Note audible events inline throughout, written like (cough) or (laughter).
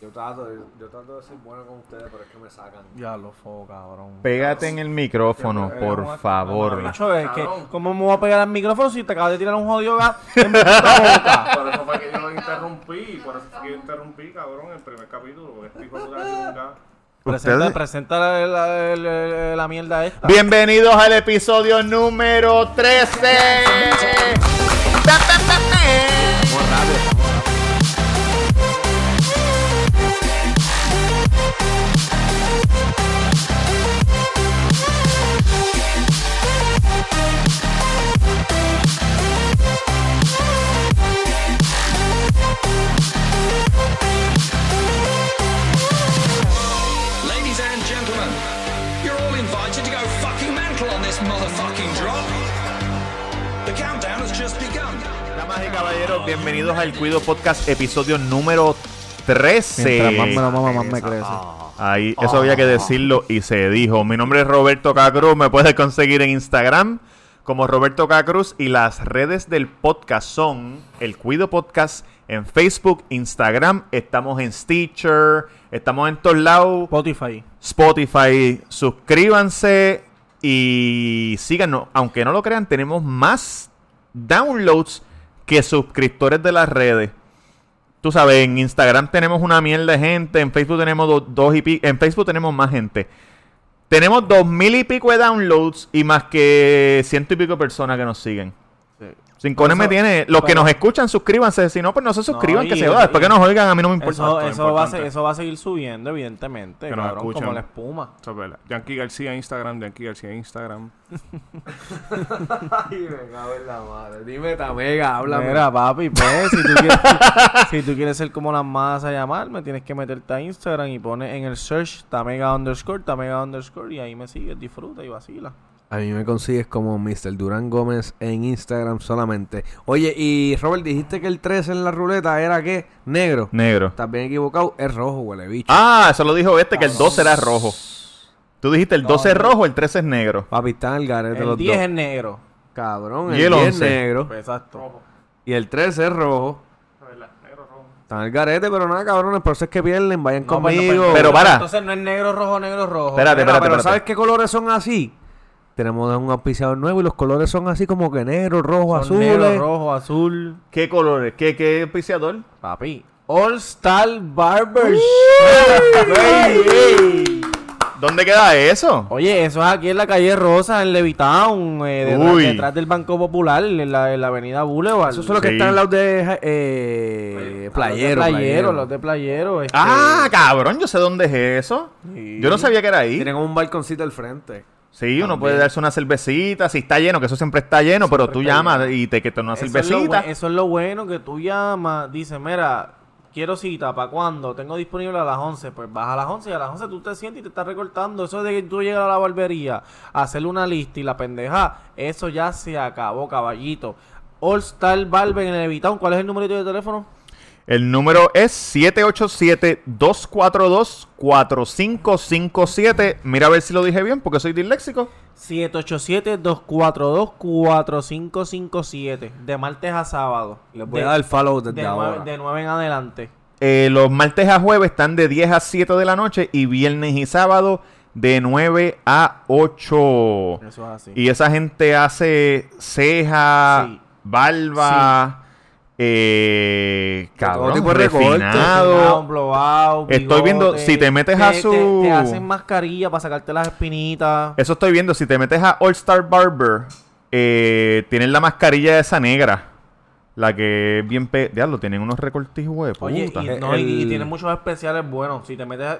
Yo trato, de, yo trato de ser bueno con ustedes, pero es que me sacan. Ya lo fo, cabrón. Pégate en el micrófono, por favor. Macho, es que, ¿cómo me voy a pegar al micrófono si te acabas de tirar un jodido gas en mi (laughs) puta boca? Por eso fue que yo lo interrumpí, por eso fue que yo interrumpí, cabrón, el primer capítulo, porque este hijo de un gas. Presenta, presenta la, la- la- la mierda esta. Bienvenidos al episodio número 13. Bienvenidos al Cuido Podcast, episodio número 13. Mientras más me lo mama, más me crece. Ahí, eso había que decirlo y se dijo. Mi nombre es Roberto Cacruz, me puedes conseguir en Instagram como Roberto Cacruz y las redes del podcast son el Cuido Podcast en Facebook, Instagram, estamos en Stitcher, estamos en todos lados, Spotify. Spotify, suscríbanse y síganos. Aunque no lo crean, tenemos más downloads que suscriptores de las redes. Tú sabes, en Instagram tenemos una mierda de gente, en Facebook tenemos do- dos y pico, en Facebook tenemos más gente. Tenemos dos mil y pico de downloads y más que ciento y pico de personas que nos siguen. Sin Pero me eso- tiene. Los que nos escuchan, suscríbanse. Si no, pues no se suscriban, que se va. Después y- que nos oigan, a mí no me importa. Eso, eso, va a, eso va seguir subiendo, evidentemente. Que nos cabrón, escuchen. como la espuma. Eso es verdad. Yankee García Instagram, Yankee García Instagram. (laughs) Ay, venga, a ver la madre. Dime, Tamega, háblame. Mira, papi, pues, si tú, quieres, si tú quieres ser como las más a llamarme, tienes que meterte a Instagram y pones en el search Tamega underscore, Tamega underscore, y ahí me sigues, disfruta y vacila. A mí me consigues como Mr. Durán Gómez en Instagram solamente. Oye, y Robert, dijiste que el 3 en la ruleta era qué? Negro. Negro. Estás bien equivocado, es rojo, huele bicho. Ah, eso lo dijo este, que el 12 era rojo. Tú dijiste el 12 es rojo, el 13 es negro. Papi, está en el garete El los 10 dos. es negro. Cabrón, Y el el 10 es 11. negro. Pues, exacto. Y el 13 es rojo. Está en el garete, pero nada, cabrones, por eso es que pierden, vayan No, pues, no, conmigo. pues, Pero para. Entonces no es negro, rojo, negro, rojo. Espérate, espérate, pero espérate. ¿sabes qué colores son así? Tenemos un auspiciador nuevo y los colores son así como que negro, rojo, Son azul. negro, rojo, azul. ¿Qué colores? ¿Qué, qué auspiciador? Papi. All Star Barber ¿Dónde queda eso? Oye, eso es aquí en la calle Rosa, en Levitown, eh, detrás, Uy. detrás del Banco Popular, en la, en la avenida Boulevard. Esos son los que Sí. están al lado de eh, playero, Los de playero, playero. los de playero. este, Ah, cabrón, yo sé dónde es eso. Sí. Yo no sabía que era ahí. Tienen un balconcito al frente. Sí, uno puede darse una cervecita, si está lleno, que eso siempre está lleno, pero tú llamas lleno. y te quitan una Eso es, lo cervecita. eso es lo bueno que tú llamas, dices, mira, quiero cita, ¿para cuándo? Tengo disponible a las 11, pues vas a las 11 y a las 11 tú te sientes y te estás recortando. Eso de que tú llegas a la barbería, a hacerle una lista y la pendeja, eso ya se acabó, caballito. All Star Barber en el Evitown, ¿cuál es el numerito de teléfono? El número es 787-242-4557. Mira a ver si lo dije bien, porque soy disléxico. 787-242-4557, de martes a sábado. Les voy de, a dar follow desde de ahora. nueve, de 9 en adelante. Eh, los martes a jueves están de 10 a 7 de la noche y viernes y sábado de 9 a 8. Eso es así. Y esa gente hace ceja, Sí. barba, eh, cabrón, tipo de recorte. refinado. Refinado, blowout, Estoy viendo, si te metes a Te- su- Te, te hacen mascarilla para sacarte las espinitas. Eso estoy viendo. Si te metes a All Star Barber, eh, tienen la mascarilla esa negra. La que es bien... Pe Diablo, tienen unos recortes, güey. Oye, puta. y, El- no, y- y el- tienen muchos especiales buenos. Si te metes...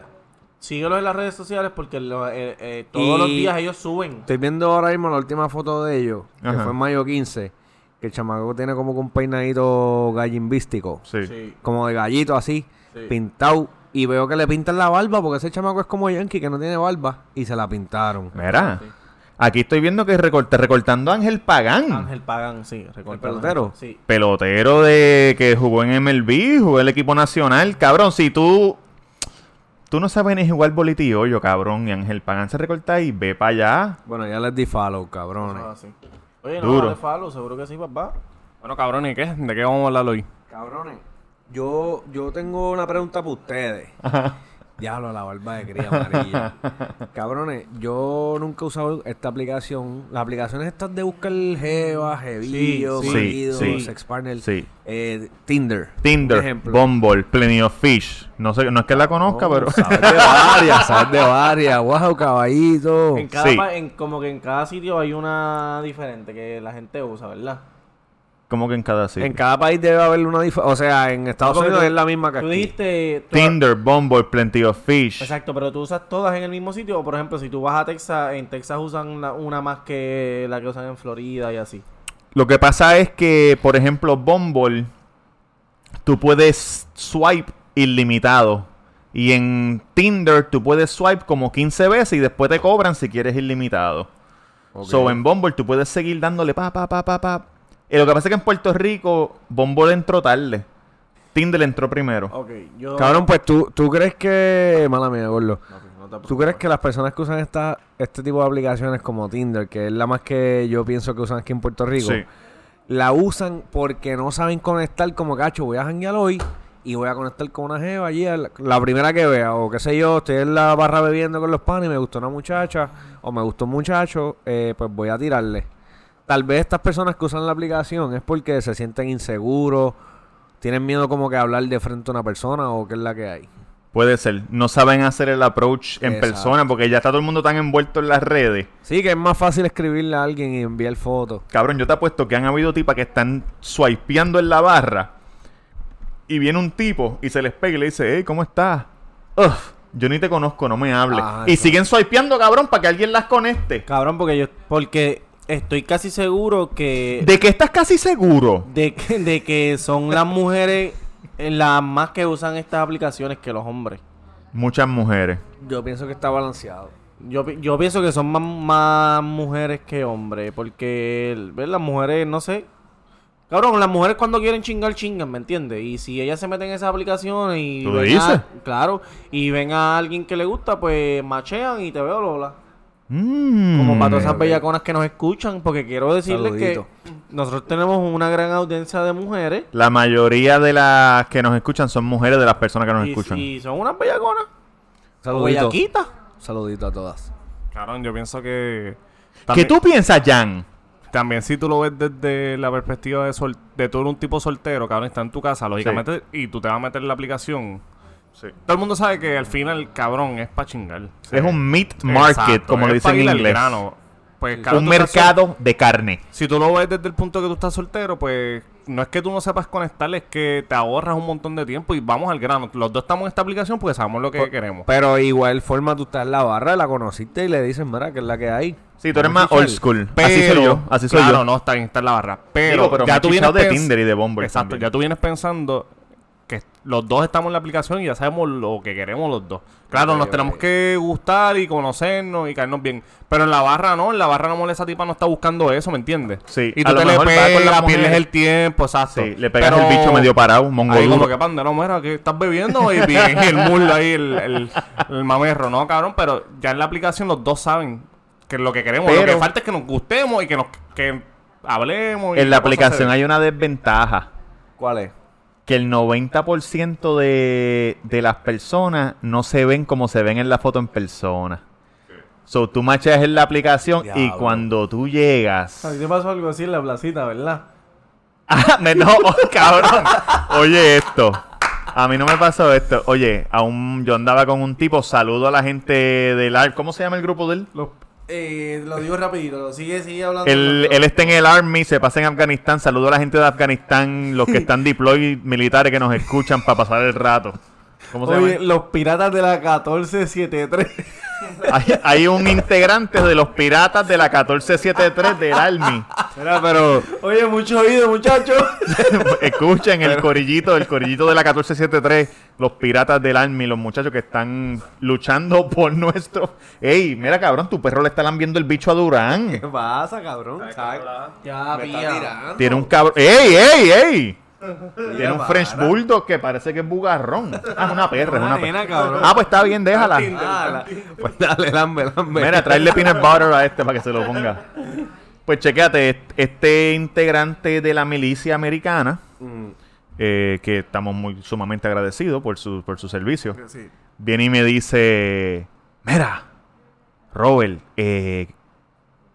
Síguelos en las redes sociales porque lo- eh, eh, todos los días ellos suben. Estoy viendo ahora mismo la última foto de ellos, que Ajá. fue en mayo 15. Que el chamaco tiene como que un peinadito gallimbístico. Sí. Sí. Como de gallito así, Sí. pintado. Y veo que le pintan la barba porque ese chamaco es como Yankee que no tiene barba. Y se la pintaron. Mira. Aquí estoy viendo que recorte, recortando a Ángel Pagán. Ángel Pagan, sí. recorta- pelotero? Sí. Pelotero de que jugó en MLB, jugó en el equipo nacional. Cabrón, si tú... Tú no sabes ni jugar bolillo, yo, cabrón. Y Ángel Pagán se recorta ahí, ve para allá. Bueno, ya les di follow, cabrones. es así. Oye, no, Duro. dale follow, seguro que sí, papá. Bueno, cabrón, ¿y qué? ¿De qué vamos a hablar hoy? Cabrones, Yo, yo tengo una pregunta para ustedes. Diablo, la barba de cría amarilla. (laughs) Cabrones, yo nunca he usado esta aplicación. Las aplicaciones estas de buscar Jeva, Jevillo, Sí, sí, marido, sí. Sex Partner, Sí. eh, Tinder. Tinder, por ejemplo. Bumble, Plenty of Fish. No sé, no es que la conozca, pero. Sabes de varias, sabes de varias. Wow, caballito. En cada en, como que en cada sitio hay una diferente que la gente usa, ¿verdad? Como que en cada sitio. En cada país debe haber una diferencia. O sea, en Estados Unidos tú- es la misma que Tú aquí. dijiste... tú- Tinder, Bumble, Plenty of Fish. Exacto, pero tú usas todas en el mismo sitio. O por ejemplo, si tú vas a Texas, en Texas usan la- una más que la que usan en Florida y así. Lo que pasa es que, por ejemplo, Bumble, tú puedes swipe ilimitado. Y en Tinder tú puedes swipe como 15 veces y después te cobran si quieres ilimitado. So en Bumble tú puedes seguir dándole pa, pa, pa, pa, pa. Y lo que pasa es que en Puerto Rico, Bumble entró tarde. Tinder entró primero. Ok, yo... Cabrón, pues tú, tú crees que. Mala mía, gordo. No, pues, no ¿Tú crees que las personas que usan esta, este tipo de aplicaciones como Tinder, que es la más que yo pienso que usan aquí en Puerto Rico, Sí. la usan porque no saben conectar como cacho? Voy a janguear hoy y voy a conectar con una jeva allí, a la, la primera que vea, o qué sé yo, estoy en la barra bebiendo con los panes y me gustó una muchacha, o me gustó un muchacho, eh, pues voy a tirarle. Tal vez estas personas que usan la aplicación es porque se sienten inseguros, tienen miedo como que hablar de frente a una persona o qué es la que hay. Puede ser. No saben hacer el approach en Exacto. persona porque ya está todo el mundo tan envuelto en las redes. Sí, que es más fácil escribirle a alguien y enviar fotos. Cabrón, yo te apuesto que han habido tipas que están swipeando en la barra y viene un tipo y se les pega y le dice, hey, ¿cómo estás? Ugh, yo ni te conozco, no me hables. Ah, y siguen swipeando, cabrón, para que alguien las conecte. Cabrón, porque yo... Porque estoy casi seguro que... ¿De que estás casi seguro? de que, de que son las mujeres eh, las más que usan estas aplicaciones que los hombres. Muchas mujeres. Yo pienso que está balanceado. Yo, yo pienso que son más, más mujeres que hombres, porque ¿ves? las mujeres, no sé. Cabrón, las mujeres cuando quieren chingar, chingan, ¿me entiendes? Y si ellas se meten en esas aplicaciones y... ¿Tú ven dices? a- claro, y ven a alguien que le gusta, pues machean y te veo, Lola. Mm. Como para todas esas bellaconas que nos escuchan, porque quiero decirles Saludito. que nosotros tenemos una gran audiencia de mujeres. La mayoría de las que nos escuchan son mujeres de las personas que nos y, escuchan. y son unas bellaconas. Saludito. bellaquitas. Saludito a todas. Cabrón, yo pienso que. ¿Qué También, tú piensas, Jan? también si tú lo ves desde la perspectiva de, sol, de eres un tipo soltero, cabrón, está en tu casa, lógicamente, y tú te vas a meter en la aplicación. Todo el mundo sabe que al final, cabrón, es para chingar. Es un meat market, Exacto, como pa' dicen en inglés. grano. Pues, cabrón, Un sol- mercado de carne. Si tú lo ves desde el punto que tú estás soltero, pues no es que tú no sepas conectar, es que te ahorras un montón de tiempo y vamos al grano. Los dos estamos en esta aplicación porque sabemos lo que queremos. Pero igual forma tú estás en la barra, la conociste y le dices, mira, que es la que hay. Sí, tú eres más old school. Pero, así soy yo. Así soy claro, yo. no, está bien, está en la barra. Pero, Digo, pero ya tú vienes de Tinder y de Bumble Exacto, también. ya tú vienes pensando que los dos estamos en la aplicación y ya sabemos lo que queremos los dos. Claro, nos tenemos que gustar y conocernos y caernos bien. Pero en la barra no, en la barra no esa tipa no está buscando eso, ¿me entiendes? Sí, Y a tú lo te le mejor las pegas, pierdes el tiempo, exacto. Sí, le pegas Pero el bicho medio parado, mongo Ahí como que pande, no, mira, que estás bebiendo y bien el mulo ahí, el, el, el mamerro, ¿no, cabrón? Pero ya en la aplicación los dos saben que es lo que queremos. lo que falta es que nos gustemos y que nos que hablemos. y En la aplicación hay una desventaja. ¿Cuál es? Que el 90% de, de las personas no se ven como se ven en la foto en persona. So, tú macheas en la aplicación y cuando tú llegas... A ti te pasó algo así en la placita, ¿verdad? (laughs) Ah, me- no, oh, (laughs) cabrón. Oye esto. A mí no me pasó esto. Oye, a un, yo andaba con un tipo, saludo a la gente del ARP. ¿Cómo se llama el grupo de él? Eh, lo digo rapidito, sigue, sigue hablando. Él, él está en el Army, se pasa en Afganistán. Saludo a la gente de Afganistán, los que (laughs) están deploy militares que nos escuchan para pasar el rato. ¿Cómo se Oye, llama? los piratas de la 1473. (laughs) Hay, hay un integrante de los piratas de la 1473 del Army. Mira, pero Oye, mucho oído, muchachos. (laughs) Escuchen el corillito, el corillito de la 1473, los piratas del Army, los muchachos que están luchando por nuestro. Ey, mira cabrón, tu perro le está lambiendo el bicho a Durán. ¿qué pasa, cabrón? ya, Me está tirando. Tiene un cabrón. ¡Ey, ey, ey! Tiene un. French Bulldog que parece que es bugarrón. (laughs) Ah, es una perra, es una nena, perra. Ah, pues está bien, déjala. Ah, Pues dale, lambe, lambe. Mira, traerle peanut butter a este para que se lo ponga. Pues chequéate, est- este integrante de la milicia americana Mm. eh, que estamos muy sumamente agradecidos por su, por su servicio, viene y me dice, mira, Robert, eh,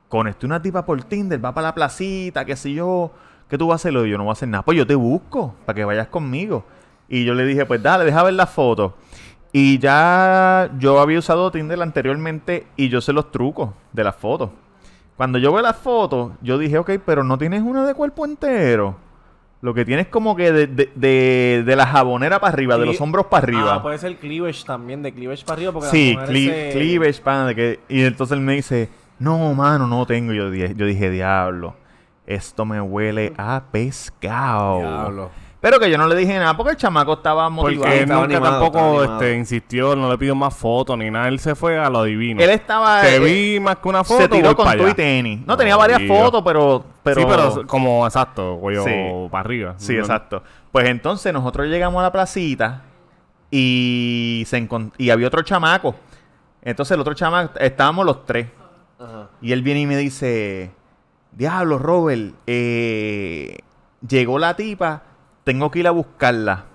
conecté una tipa por Tinder, va para la placita, qué sé yo, ¿qué tú vas a hacer? Yo no voy a hacer nada, pues yo te busco para que vayas conmigo. Y yo le dije, pues dale, deja ver la foto. Y ya yo había usado Tinder anteriormente y yo sé los trucos de las fotos. Cuando yo veo las fotos, yo dije, ok, pero no tienes una de cuerpo entero. Lo que tienes como que de, de, de, de la jabonera para arriba, de los hombros para arriba. Ah, puede ser cleavage también, de cleavage para arriba. Porque Sí, cle- se- cleavage, pana, de que, y entonces él me dice, no, mano, no tengo. Yo dije, yo dije, diablo, esto me huele a pescado. Diablo. Pero que yo no le dije nada porque el chamaco estaba motivado. Porque él estaba nunca animado, tampoco este, insistió, no le pidió más fotos ni nada. Él se fue a lo divino. Él estaba... Te eh, vi más que una foto. se tiró con tu y tenis. No, tenía varias tío. fotos, pero... pero Sí, pero como exacto, cuello Sí. para arriba. Sí, No- exacto. Pues entonces nosotros llegamos a la placita y, se y había otro chamaco. Entonces el otro chamaco, estábamos los tres. Y él viene y me dice, diablo, Robert, eh, llegó la tipa, tengo que ir a buscarla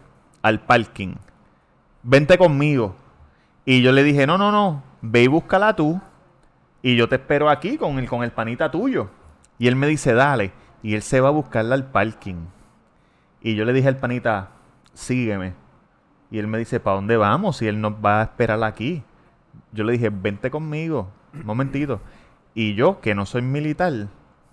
al parking. Vente conmigo. Y yo le dije, no, no, no, ve y búscala tú. Y yo te espero aquí con el, con el panita tuyo. Y él me dice, dale. Y él se va a buscarla al parking. Y yo le dije al panita, sígueme. Y él me dice, ¿para dónde vamos? Y él nos va a esperar aquí. Yo le dije, vente conmigo. Un momentito. Y yo, que no soy militar,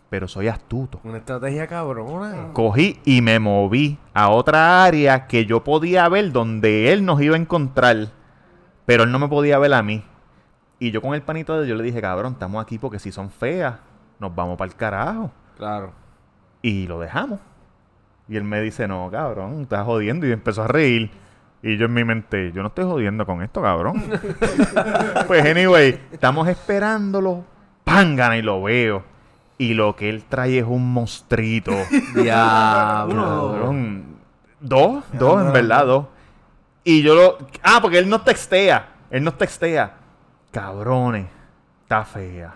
pero soy astuto. Una estrategia cabrona. Cogí y me moví a otra área que yo podía ver donde él nos iba a encontrar. Pero él no me podía ver a mí. Y yo con el panito de yo le dije, cabrón, estamos aquí porque si son feas, nos vamos para el carajo. Claro. Y lo dejamos. Y él me dice, no, cabrón, estás jodiendo. Y empezó a reír. Y yo en mi mente, yo no estoy jodiendo con esto, cabrón. (laughs) pues anyway, estamos esperándolo. Pángana y lo veo. Y lo que él trae es un monstruito. (laughs) Diablo. Cabrón. Dos, dos, en verdad, dos. Y yo lo. Ah, porque él nos textea. Él nos textea. Cabrones. Está fea.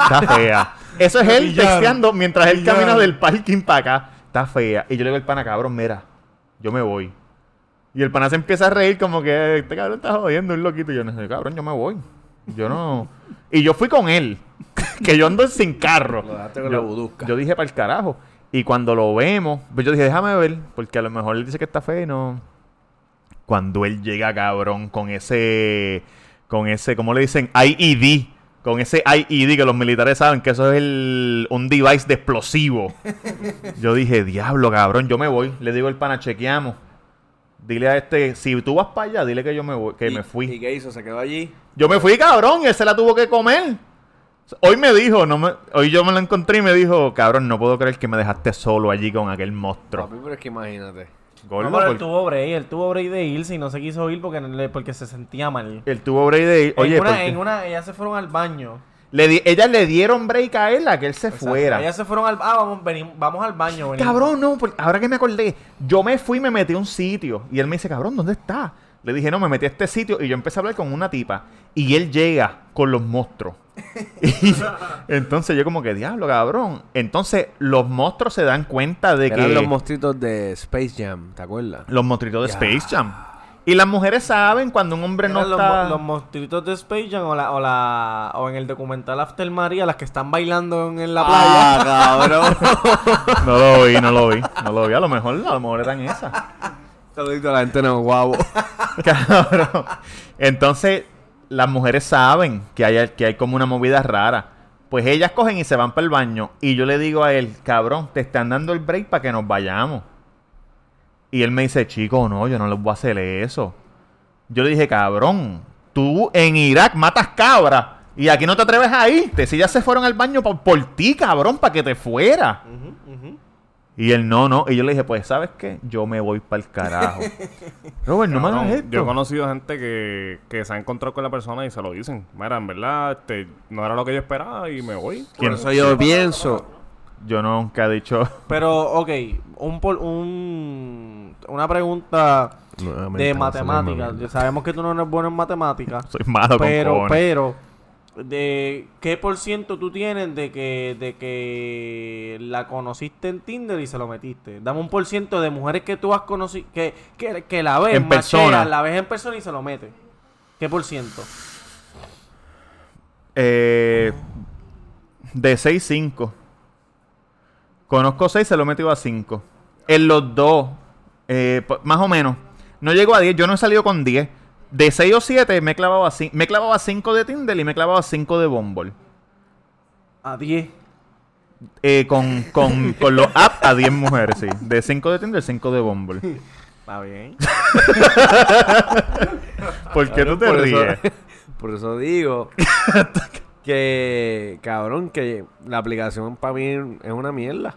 Está fea. Eso es él texteando mientras él camina del parking para acá. Está fea. Y yo le digo al pana, cabrón, mira. Yo me voy. Y el pana se empieza a reír como que este cabrón está jodiendo, un loquito. Y yo no sé, cabrón, yo me voy. Yo no. Y yo fui con él. (laughs) que yo ando sin carro. Lo dejaste con yo, la budusca. yo dije para el carajo. Y cuando lo vemos, pues yo dije, déjame ver, porque a lo mejor él dice que está feo y no. Cuando él llega, cabrón, con ese. Con ese, ¿cómo le dicen? IED. Con ese IED que los militares saben que eso es el, un device de explosivo. (laughs) yo dije, diablo, cabrón, yo me voy. Le digo al pana, chequeamos. Dile a este, si tú vas para allá, dile que yo me voy, que ¿Y- me fui. ¿Y qué hizo? ¿Se quedó allí? Yo me fui, cabrón, y él se la tuvo que comer. Hoy me dijo, no me, hoy yo me lo encontré y me dijo, cabrón, no puedo creer que me dejaste solo allí con aquel monstruo. Papi, pero es que imagínate. Gordo, No, pero él por- tuvo break, él tuvo break de irse y no se quiso ir porque, le- porque se sentía mal. él tuvo break de ir. Oye, en, una, porque en una, ellas se fueron al baño. Le di- ellas le dieron break a él a que él se Exacto. fuera. Ellas se fueron al ah, vamos, vamos al baño. venimos. Cabrón, no, porque ahora que me acordé, yo me fui y me metí a un sitio. Y él me dice, cabrón, ¿dónde está? Le dije, no, me metí a este sitio y yo empecé a hablar con una tipa. Y él llega con los monstruos. (laughs) y entonces yo como que, diablo, cabrón. Entonces los monstruos se dan cuenta de Eran que... los monstruitos de Space Jam, ¿te acuerdas? Los monstruitos de Ya. Space Jam. Y las mujeres saben cuando un hombre no los, está... mo- los monstruitos de Space Jam o, la, o, la, o en el documental After María, las que están bailando en, en la playa. Ah, cabrón. (laughs) No lo vi, no lo vi. No lo vi. A lo mejor, a lo mejor eran esas. Saludito a la gente no guavo. (laughs) Cabrón. Entonces, las mujeres saben que hay, que hay como una movida rara. Pues ellas cogen y se van para el baño. Y yo le digo a él, cabrón, te están dando el break para que nos vayamos. Y él me dice, chico, no, yo no les voy a hacer eso. Yo le dije, cabrón, tú en Irak matas cabras. Y aquí no te atreves a irte. Si ya se fueron al baño por, por ti, cabrón, para que te fuera. Y él, no, no. Y yo le dije, pues, ¿sabes qué? Yo me voy para el carajo. (laughs) Robert, no me Cabrón, hagas esto. Yo he conocido gente que, que se ha encontrado con la persona y se lo dicen. Mira, en verdad, este, no era lo que yo esperaba y me voy. Por eso yo pienso. Yo nunca he dicho. (laughs) Pero, ok, un, pol- un, una pregunta de matemáticas. Ya Sabemos que tú no eres bueno en matemáticas. (laughs) Soy malo pero, con pero, de qué por ciento tú tienes de que de que la conociste en Tinder y se lo metiste. Dame un por ciento de mujeres que tú has conocido que, que, que la ves En persona. la ves en persona y se lo metes. ¿Qué por ciento? Eh, de 6-5. Conozco 6, se lo he metido a 5. En los dos, eh, más o menos. No llego a 10, yo no he salido con 10. De 6 o 7 me he clavado a 5. Me he clavado a 5 de Tinder y me he clavado a 5 de Bumble. A 10. Eh, con, con, (laughs) con los apps a 10 mujeres, sí. De 5 de Tinder, 5 de Bumble. (laughs) Está bien. (laughs) ¿Por qué tú te Por eso- ríes? Por eso digo que, cabrón, que la aplicación para mí es una mierda.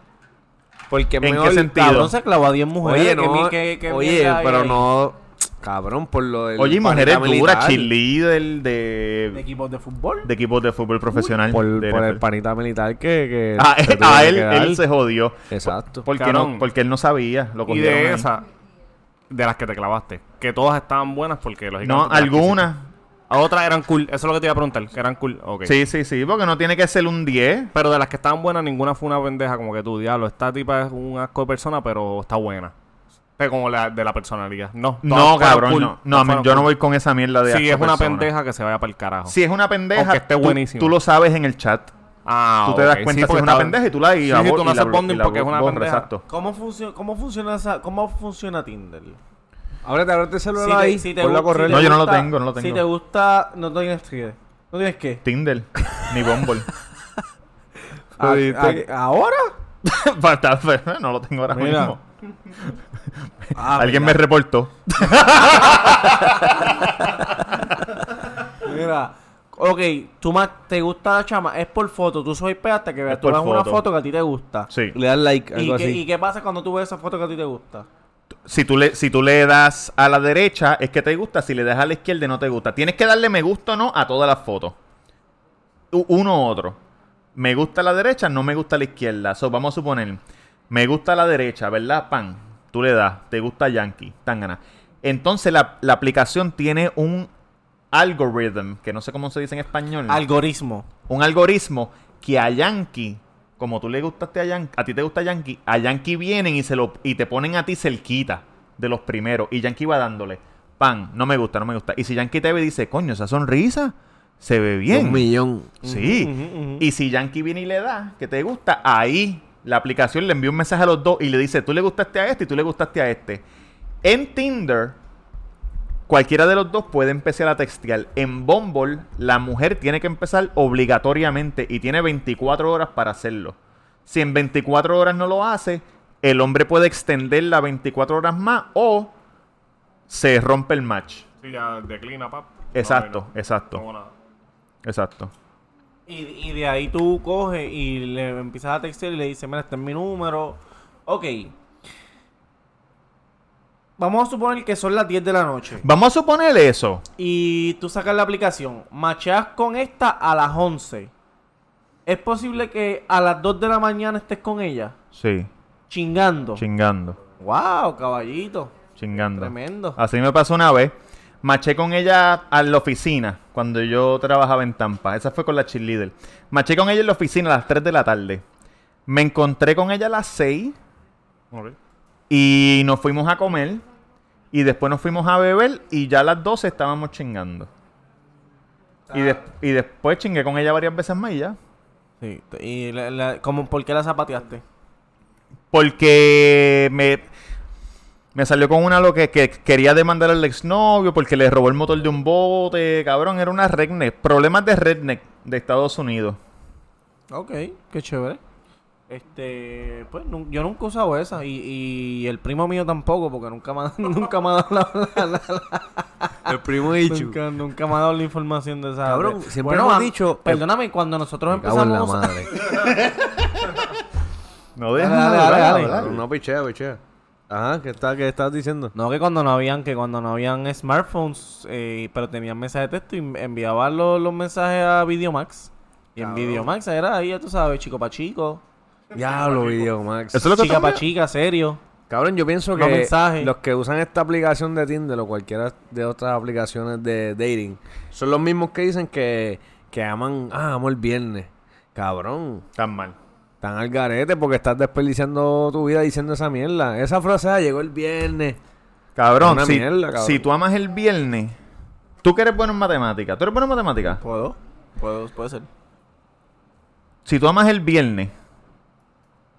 Porque ¿En qué mejor- sentido? Cabrón se clavó a 10 mujeres. Oye, no, pero ahí. no, cabrón, por lo del Oye, mujeres duras, cheerleader ¿De de, equipos de fútbol? de equipos de fútbol profesional. Por, de por el panita militar que, que Ah, (laughs) a él, él se jodió. Exacto. Porque, no, porque él no sabía. Lo Y de esa, de las que te clavaste, que todas estaban buenas porque No, lógicamente. te las algunas. A otras eran cool. Eso es lo que te iba a preguntar. Que eran cool. Ok. Sí, sí, sí. Porque no tiene que ser un 10. Pero de las que estaban buenas, ninguna fue una pendeja como que tú, diablo. Esta tipa es un asco de persona, pero está buena. Es como la de la personalidad. No. No, cabrón, cool, no. Yo no voy con esa mierda de Si asco es una persona. pendeja que se vaya para el carajo. Si es una pendeja, Aunque esté tú- buenísimo. Tú, lo sabes en el chat. Ah, tú te das ok. cuenta Sí, si es una está- pendeja y tú la y Sí, la sí, tú no haces bonding porque es una pendeja. Exacto. ¿Cómo, funcio- cómo, funciona esa, ¿Cómo funciona Tinder? Ábrete, ábrete el celular Si te- ahí, si te ponlo a gu- correr. si No, yo no lo gusta- tengo, no lo Si tengo. te gusta... No tienes qué. ¿No tienes qué? Tinder. Ni Bumble. (laughs) ¿A- dijiste a- ¿Ahora? (laughs) Falta- no lo tengo ahora Mira. mismo. (laughs) Ah, Alguien me ¿verdad? reportó. Mira, ok, tú más te gusta la chama, es por foto, tú soy hasta que veas, Es tú por ves una foto. foto que a ti te gusta. Sí. Le das like, ¿Y algo qué, así. ¿Y qué pasa cuando tú ves esa foto que a ti te gusta? Si tú, le, si tú le das a la derecha, es que te gusta. Si le das a la izquierda, no te gusta. Tienes que darle me gusta o no a todas las fotos. Uno u otro. Me gusta la derecha, no me gusta la izquierda. So, vamos a suponer, me gusta la derecha, ¿verdad? Pan. Tú le das, te gusta Yankee, tangana. Entonces la, la aplicación tiene un algoritmo, que no sé cómo se dice en español. Algoritmo. un algoritmo que a Yankee, como tú le gustaste a Yankee, a ti te gusta Yankee, a Yankee vienen y se lo y te ponen a ti cerquita de los primeros y Yankee va dándole pan, no me gusta, no me gusta. Y si Yankee te ve y dice, "Coño, esa sonrisa se ve bien." Un millón. Sí. Y si Yankee viene y le da que te gusta, ahí la aplicación le envía un mensaje a los dos y le dice, "Tú le gustaste a este y tú le gustaste a este." En Tinder Cualquiera de los dos puede empezar a textear. En Bumble, la mujer tiene que empezar obligatoriamente y tiene 24 horas para hacerlo. Si en 24 horas no lo hace, el hombre puede extender las 24 horas más o se rompe el match. Sí, ya declina, pap. Exacto, No, no, exacto, no, exacto. Y, y de ahí tú coges y le empiezas a textear y le dices, mira, este es mi número. Ok. Vamos a suponer que son las 10 de la noche. Vamos a suponer eso. Y tú sacas la aplicación. Macheas con esta a las 11. ¿Es posible que a las 2 de la mañana estés con ella? Sí, Chingando. chingando, wow, caballito. chingando. Tremendo. Así me pasó una vez. Maché con ella a la oficina cuando yo trabajaba en Tampa. Esa fue con la cheerleader. Maché con ella en la oficina a las 3 de la tarde. Me encontré con ella a las 6 Ok. Y nos fuimos a comer. Y después nos fuimos a beber y ya a las 12 estábamos chingando. Y, y después chingué con ella varias veces más y ya. Sí. ¿Y la- la- cómo- por qué la zapateaste? Porque me, me salió con una lo que, que quería demandar al exnovio porque le robó el motor de un bote. Cabrón, era una redneck. Problemas de redneck de Estados Unidos. Ok, qué chévere. Este, pues yo nunca he usado esa y, y el primo mío tampoco porque nunca me ha, (laughs) nunca me ha dado la, la- la- la- El primo Ichu. nunca, nunca me ha dado la información de esa. Cabrón, de- siempre hemos a- dicho- Perdóname, cuando nosotros Me cago en la empezamos a- madre. (laughs) No Dale, deja dale, de dale, dale. Cabrón, No, pichea, pichea. Ajá, ¿qué, está, ¿qué estás diciendo? No, que cuando no habían, que cuando no habían smartphones, eh, pero tenían mensajes de texto y enviaban los, los mensajes a Videomax. Y en. Videomax era ahí, ya tú sabes, chico pa' chico, Diablo, video, Max. Eso es lo que chica tú pa' envías? chica, serio. Cabrón, yo pienso Los que mensajes. los que usan esta aplicación de Tinder o cualquiera de otras aplicaciones de dating son los mismos que dicen que, que aman, ah, amo el viernes. Cabrón, Tan mal. están al garete porque estás desperdiciando tu vida diciendo esa mierda. Esa frase ah, llegó el viernes. Cabrón, Una si, mierda, cabrón. si tú amas el viernes, tú que eres bueno en matemáticas, ¿tú eres bueno en matemáticas? ¿Puedo? Puedo, puede ser. Si tú amas el viernes,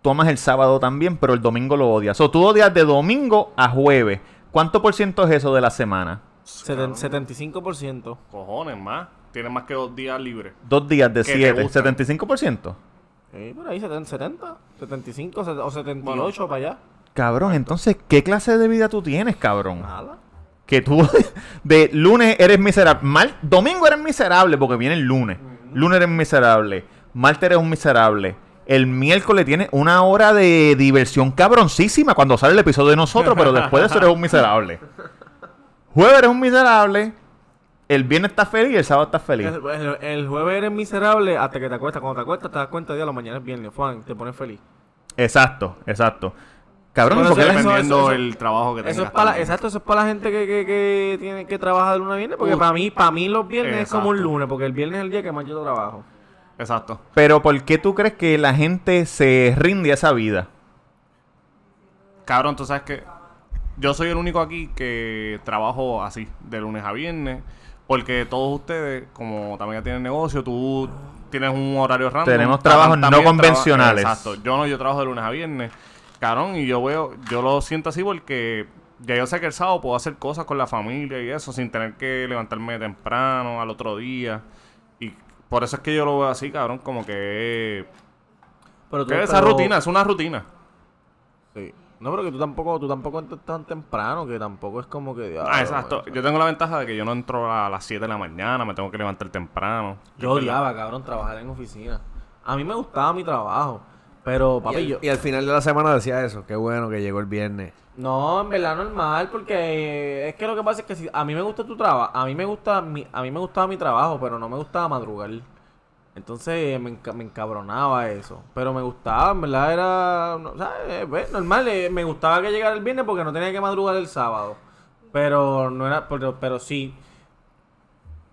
tú amas el sábado también, pero el domingo lo odias. O tú odias de domingo a jueves. ¿Cuánto por ciento es eso de la semana? Seten- 75%. Cojones, más. Tienes más que dos días libres. Dos días de ¿Qué te siete, gustan? 75%. Sí, por ahí 70, 70, 75 set- o 78 para allá. Cabrón, entonces, ¿qué clase de vida tú tienes, cabrón? Nada. Que tú (laughs) de lunes eres miserable. Mal, domingo eres miserable porque viene el lunes. Lunes eres miserable. Martes eres un miserable. El miércoles tienes una hora de diversión cabroncísima cuando sale el episodio de nosotros, pero después de eso eres un miserable. (laughs) Jueves eres un miserable. El viernes estás feliz y el sábado estás feliz. El, el- el jueves eres miserable hasta que te acuestas. Cuando te acuestas te das cuenta de la mañana es viernes. Juan, te pones feliz. Exacto, exacto. Cabrón, Bueno, ¿por qué eso- la Dependiendo eso- el trabajo que tengas. Es para, también. exacto, eso es para la gente que, que, que tiene que trabajar de lunes a viernes. Porque para mí, para mí los viernes es como un lunes, porque el viernes es el día que más yo trabajo. Exacto. Pero ¿por qué tú crees que la gente se rinde a esa vida? Cabrón, tú sabes que yo soy el único aquí que trabajo así, de lunes a viernes. Porque todos ustedes, como también ya tienen negocio, tú tienes un horario random. Tenemos trabajos no traba- convencionales. Exacto. Yo no, yo trabajo de lunes a viernes. Cabrón, y yo veo, yo lo siento así porque ya yo sé que el sábado puedo hacer cosas con la familia y eso sin tener que levantarme temprano al otro día. Por eso es que yo lo veo así, cabrón, como que... Pero que esa pero- rutina, es una rutina. Sí. No, pero que tú tampoco, tú tampoco entras tan temprano, que tampoco es como que... Ah, diablo, exacto. Yo tengo la ventaja de que yo no entro a las 7 de la mañana, me tengo que levantar temprano. Yo odiaba, cabrón, trabajar en oficina. A mí me gustaba mi trabajo, pero Y papi, al, yo... y al final de la semana decía eso. Qué bueno que llegó el viernes. No, en verdad normal, porque eh, es que lo que pasa es que si a mí me gusta tu trabajo, a mí me gusta mi, a mí me gustaba mi trabajo, pero no me gustaba madrugar. Entonces me, enca- me encabronaba eso. Pero me gustaba, en verdad era, no, o sea, eh, pues, normal, eh, me gustaba que llegara el viernes porque no tenía que madrugar el sábado. Pero no era, pero, pero sí.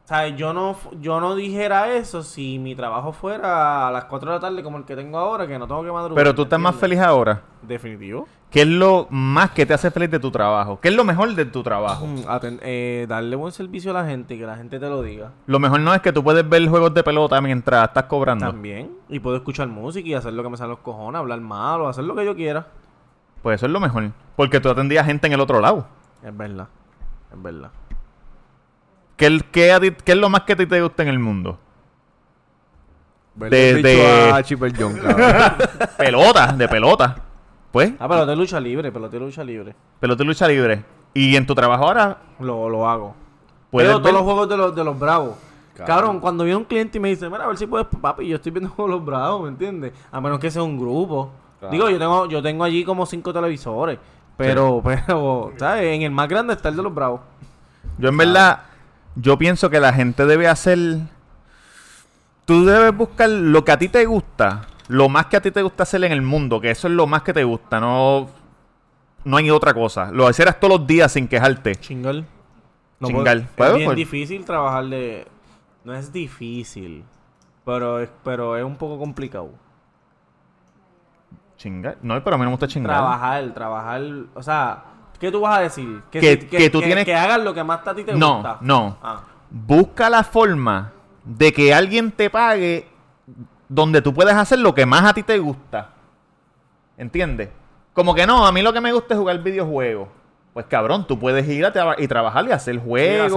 O sea, yo no, yo no dijera eso si mi trabajo fuera a las 4 de la tarde como el que tengo ahora, que no tengo que madrugar. Pero tú estás más feliz ahora. Definitivo. ¿Qué es lo más que te hace feliz de tu trabajo? ¿Qué es lo mejor de tu trabajo? Mm, aten- eh, darle buen servicio a la gente y que la gente te lo diga. Lo mejor no es que tú puedes ver juegos de pelota mientras estás cobrando. También. Y puedo escuchar música y hacer lo que me salen los cojones, hablar malo, hacer lo que yo quiera. Pues eso es lo mejor. Porque tú atendías gente en el otro lado. Es verdad. Es verdad. ¿Qué, qué a ti- qué es lo más que a ti te gusta en el mundo? De- de- a Chipper John, cabrón. (laughs) pelota, de pelota. Pues, Ah, pero de lucha libre, pero de lucha libre. pelota y lucha libre. Y en tu trabajo ahora Lo, lo hago. puedes Pero ver... todos los juegos de los, de los bravos. Cabrón. Cabrón, cuando viene un cliente y me dice, mira, a ver si puedes, papi, yo estoy viendo (laughs) juegos de los bravos, ¿me entiendes? A menos que sea un grupo. Claro. Digo, yo tengo, yo tengo allí como cinco televisores. Pero, (laughs) pero, ¿sabes? En el más grande está el de los bravos. Yo en verdad, yo pienso que la gente debe hacer... Tú debes buscar lo que a ti te gusta, lo más que a ti te gusta hacer en el mundo, que eso es lo más que te gusta, no, no hay otra cosa. Lo hicieras todos los días sin quejarte. Chingal. Chingal. puedo- Bueno, es bien pues- difícil trabajar de... No es difícil. Pero es, pero es un poco complicado. Chingar. No, pero a mí no me gusta chingar. Trabajar, trabajar... O sea, ¿qué tú vas a decir? Que- si- que tú tienes- Que hagas lo que más a ti te No, gusta. no. Ah. Busca la forma de que alguien te pague donde tú puedes hacer lo que más a ti te gusta. ¿Entiendes? Como que no, a mí lo que me gusta es jugar videojuegos. Pues cabrón, tú puedes ir a y trabajar y hacer juegos.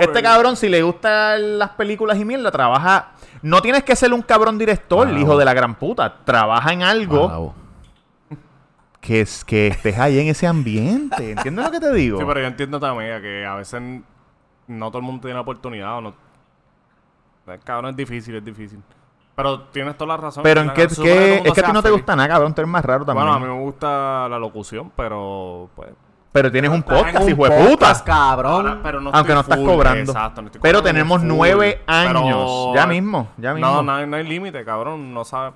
este cabrón, si le gustan las películas y mierda, trabaja. No tienes que ser un cabrón director, hijo de la gran puta. Trabaja en algo Wow. Que, es, que estés ahí en ese ambiente. ¿Entiendes lo que te digo? Sí, pero yo entiendo también que a veces no todo el mundo tiene la oportunidad. O no... Cabrón, es difícil, es difícil. Pero tienes toda la razón. Pero en qué, es que a ti no te gusta nada, cabrón. Tú eres más raro también. Bueno, a mí me gusta la locución, pero pues... Pero tienes un podcast, hijo de puta. cabrón. Ahora, pero no Aunque estoy no estás full, cobrando. Exacto, no estoy Pero cobrando tenemos full, nueve pero- años. Ya mismo, ya mismo. No, no, hay- no hay límite, cabrón. No sabe.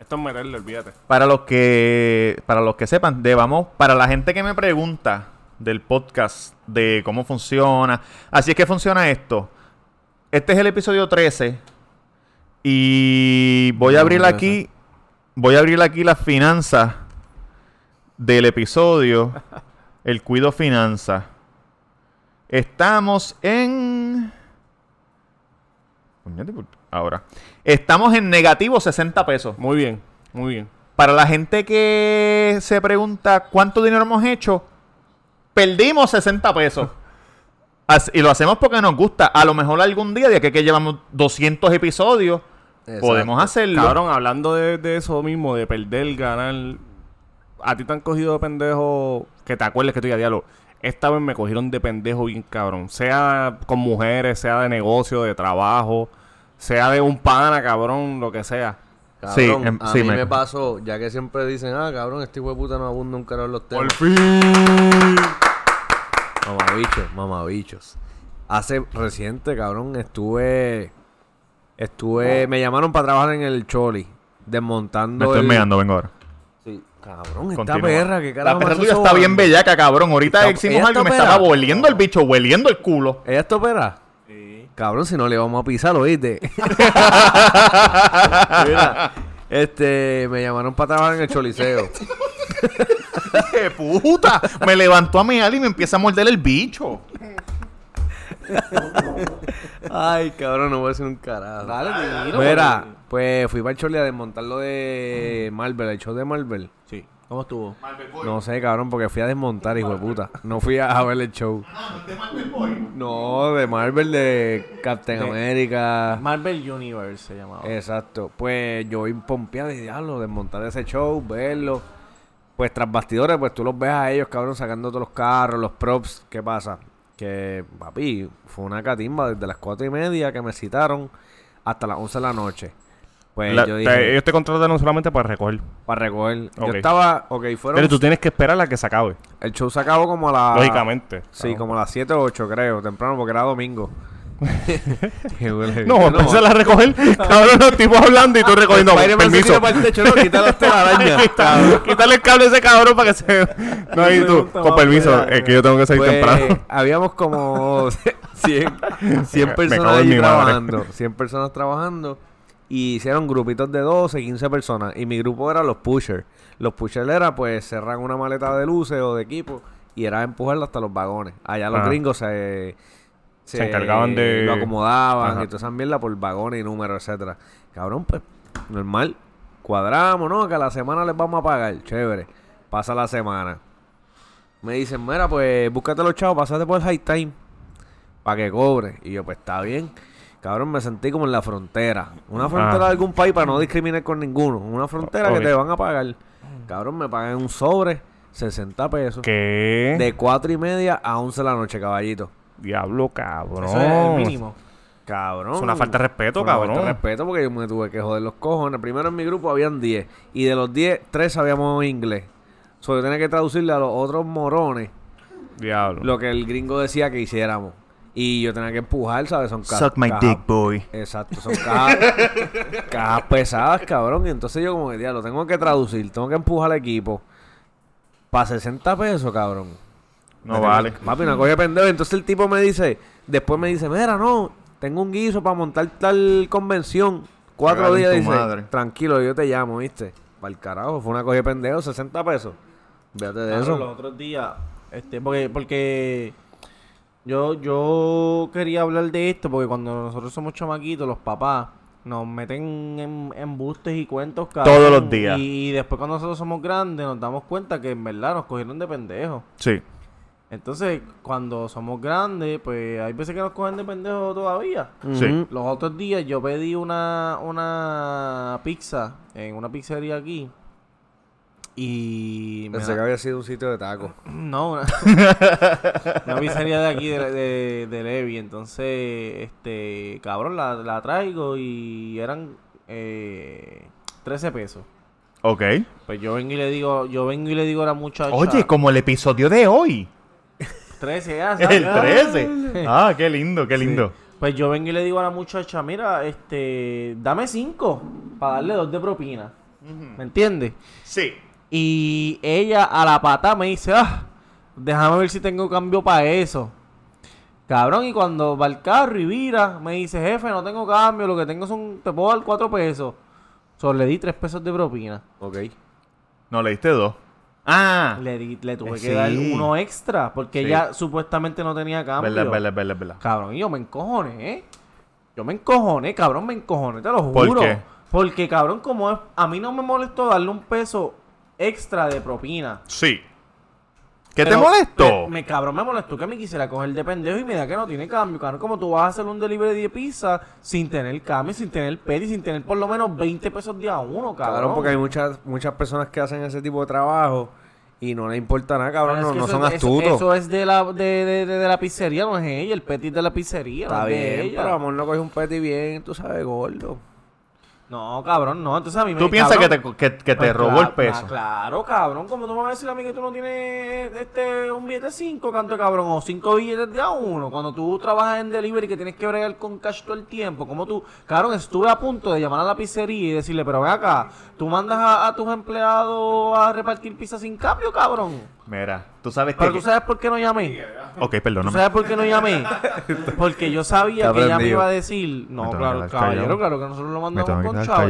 Esto es meterle, olvídate. Para los que para los que sepan, de, vamos, para la gente que me pregunta del podcast de cómo funciona, así es que funciona esto. Este es el episodio 13 Y voy a abrir aquí. Voy a abrir aquí las finanzas del episodio. (laughs) El Cuido Finanza. Estamos en. Ahora. Estamos en negativo 60 pesos. Muy bien, muy bien. Para la gente que se pregunta cuánto dinero hemos hecho, perdimos 60 pesos. (laughs) Y lo hacemos porque nos gusta. A lo mejor algún día, de que, que llevamos 200 episodios, Exacto. podemos hacerlo. Cabrón, hablando de, de eso mismo, de perder, ganar. A ti te han cogido de pendejo que te acuerdes que tú ya diablo. Esta vez me cogieron de pendejo bien cabrón. Sea con mujeres, sea de negocio, de trabajo, sea de un pana, cabrón, lo que sea. Cabrón, Sí, em- a sí, mí me- me... pasó, ya que siempre dicen, ah, cabrón, este hijo de puta no abunda un carajo en los temas. fin. Mamabichos, mamabichos. Hace reciente, cabrón, estuve. Estuve. Me llamaron para trabajar en el Choli. Desmontando. Me estoy el- meando, vengo ahora. Sí, cabrón, esta Continúa. perra, que carajo. La perra tuya está bien bellaca, cabrón. Ahorita Está- hicimos algo y me estaba hueliendo el bicho, hueliendo el culo. ¿Ella está operada? Cabrón, si no le vamos a pisar, ¿oíste? (laughs) Mira, este, me llamaron para trabajar en el Choliseo. ¡Qué puta! Me levantó a mear y me empieza a morder el bicho. Ay, cabrón, no voy a decir un carajo. Dale, Mira, pues fui para el Choli a desmontar lo de Marvel, el show de Marvel. Sí. ¿Cómo estuvo? No sé, cabrón, porque fui a desmontar, hijo de puta. No fui a, a (laughs) ver el show. No, de Marvel, de Captain De- America. Marvel Universe se llamaba. Exacto. Pues yo voy pompeado de diablo, desmontar ese show, verlo. Pues tras bastidores, pues tú los ves a ellos, cabrón, sacando todos los carros, los props. ¿Qué pasa? Que, papi, fue una catimba desde las cuatro y media que me citaron hasta las 11 de la noche. Pues La- yo te- dije, ellos te contratan solamente para recoger. para recoger. Yo estaba, ok, fueron. Pero tú tienes que esperar a que se acabe. El show se acabó como a la. Lógicamente. Sí, como a las 7 o 8, creo, temprano, porque era domingo. Huele- (laughs) (laughs) No, empezar a recoger. (laughs) Cabrón, los tipos hablando y tú recogiendo. Spider-Man se Permiso. para el techo, no, quita las telarañas. Cabrón, Quítale el cable a ese cabrón para que se. No, y tú, con permiso, es que yo tengo que salir Pues, temprano. habíamos como 100, 100 Me personas madre. trabajando. 100 personas trabajando. Y hicieron grupitos de 12, 15 personas. Y mi grupo era los pushers. Los pushers era pues cerrar una maleta de luces o de equipo y era empujarla hasta los vagones. Allá los Ajá. gringos se, Se encargaban de- Lo acomodaban Ajá. y toda esa mierda por vagones y números, etcétera Cabrón, pues, normal. Cuadramos, ¿no? Que a la semana les vamos a pagar. Chévere. Pasa la semana. Me dicen, mira, pues búscate los chavos, pásate por el high time para que cobre. Y yo, pues está bien. Cabrón, me sentí como en la frontera. Una frontera Ah. de algún país para no discriminar con ninguno. Una frontera que te van a pagar. Cabrón, me pagan un sobre, 60 pesos. ¿Qué? De 4 y media a 11 de la noche, caballito. Diablo, cabrón. Eso es el mínimo. Cabrón. Es una falta de respeto, Una cabrón. falta de respeto porque yo me tuve que joder los cojones. Primero en mi grupo habían 10. Y de los 10, 3 sabíamos inglés. So, yo tenía que traducirle a los otros morones Diablo. lo que el gringo decía que hiciéramos. Y yo tenía que empujar, ¿sabes? Son ca- Suck my cajas- dick, boy. Exacto, son cajas, (laughs) cajas pesadas, cabrón. Y entonces yo como que, lo tengo que traducir, tengo que empujar al equipo. Para 60 pesos, cabrón. No Me vale. tengo- Papi, una coge pendejo. Entonces el tipo me dice, después me dice, mira, no, tengo un guiso para montar tal convención. Cuatro días, dice, madre. tranquilo, yo te llamo, ¿viste? Para el carajo, fue una coge pendejo, 60 pesos. Fíjate de Cabrón, eso. Los otros días, este, porque, porque yo, yo quería hablar de esto, porque cuando nosotros somos chamaquitos, los papás nos meten en embustes y cuentos cabrón, Todos los días. Y después cuando nosotros somos grandes nos damos cuenta que en verdad nos cogieron de pendejos. Sí. Entonces, cuando somos grandes, pues hay veces que nos cogen de pendejos todavía. Sí. Los otros días yo pedí una, una pizza en una pizzería aquí. Y Pensé da- que había sido un sitio de tacos. no, una, (laughs) una pizzería de aquí de, de, de Levi. Entonces, este, cabrón, la, la traigo y eran eh, 13 pesos. Ok. Pues yo vengo y le digo, yo vengo y le digo a la muchacha. Oye, como el episodio de hoy. 13, ya, (laughs) El ¿sabes? 13. (laughs) Ah, qué lindo, qué lindo. Pues yo vengo y le digo a la muchacha, mira, este, dame 5 para darle dos de propina. ¿Me entiendes? Sí. Y ella a la pata me dice, ah, déjame ver si tengo cambio para eso. Cabrón, y cuando va el carro y vira, me dice, jefe, no tengo cambio, lo que tengo son, te puedo dar cuatro pesos. Solo le di tres pesos de propina. Ok. No, le diste dos. Ah, Le, di, le tuve Eh, que dar uno extra, porque Sí. ella supuestamente no tenía cambio. verdad, verdad, verdad, verdad. Cabrón, y yo me encojoné, ¿eh? Yo me encojoné, cabrón, me encojoné, te lo ¿Por juro. qué? Porque, cabrón, como es, a mí no me molestó darle un peso extra de propina. Sí. ¿Qué te molestó? Me, me- cabrón, me molestó que me quisiera coger de pendejo y me da que no tiene cambio. Cabrón, como tú vas a hacer un delivery de pizza sin tener cambio, sin tener pedi, sin tener por lo menos 20 pesos de a uno, cabrón. Cabrón, porque hay muchas muchas personas que hacen ese tipo de trabajo y no les importa nada, cabrón. No, no eso son es- eso- astutos. Eso, es de la, de, de, de- de la pizzería, no es ella. El petit de la pizzería. no Está de bien, ella. pero amor no coge un peti bien, tú sabes, gordo. No, cabrón, no. Entonces a mí me ¿Tú piensas que te, que, que te Pues robó el peso? ah, Claro, cabrón. Como tú me vas a decir a mí que tú no tienes este, un billete de 5, canto de cabrón, o 5 billetes de a uno. Cuando tú trabajas en delivery que tienes que bregar con cash todo el tiempo. Como tú, cabrón, estuve a punto de llamar a la pizzería y decirle, pero ven acá, tú mandas a, a tus empleados a repartir pizza sin cambio, cabrón. Mira, tú sabes que... Pero tú sabes por qué no llamé. Ok, ¿Tú perdóname. sabes por qué no llamé? (laughs) Porque yo sabía que ella me iba a decir, no, claro, caballero, claro que nosotros lo mandamos con chavo.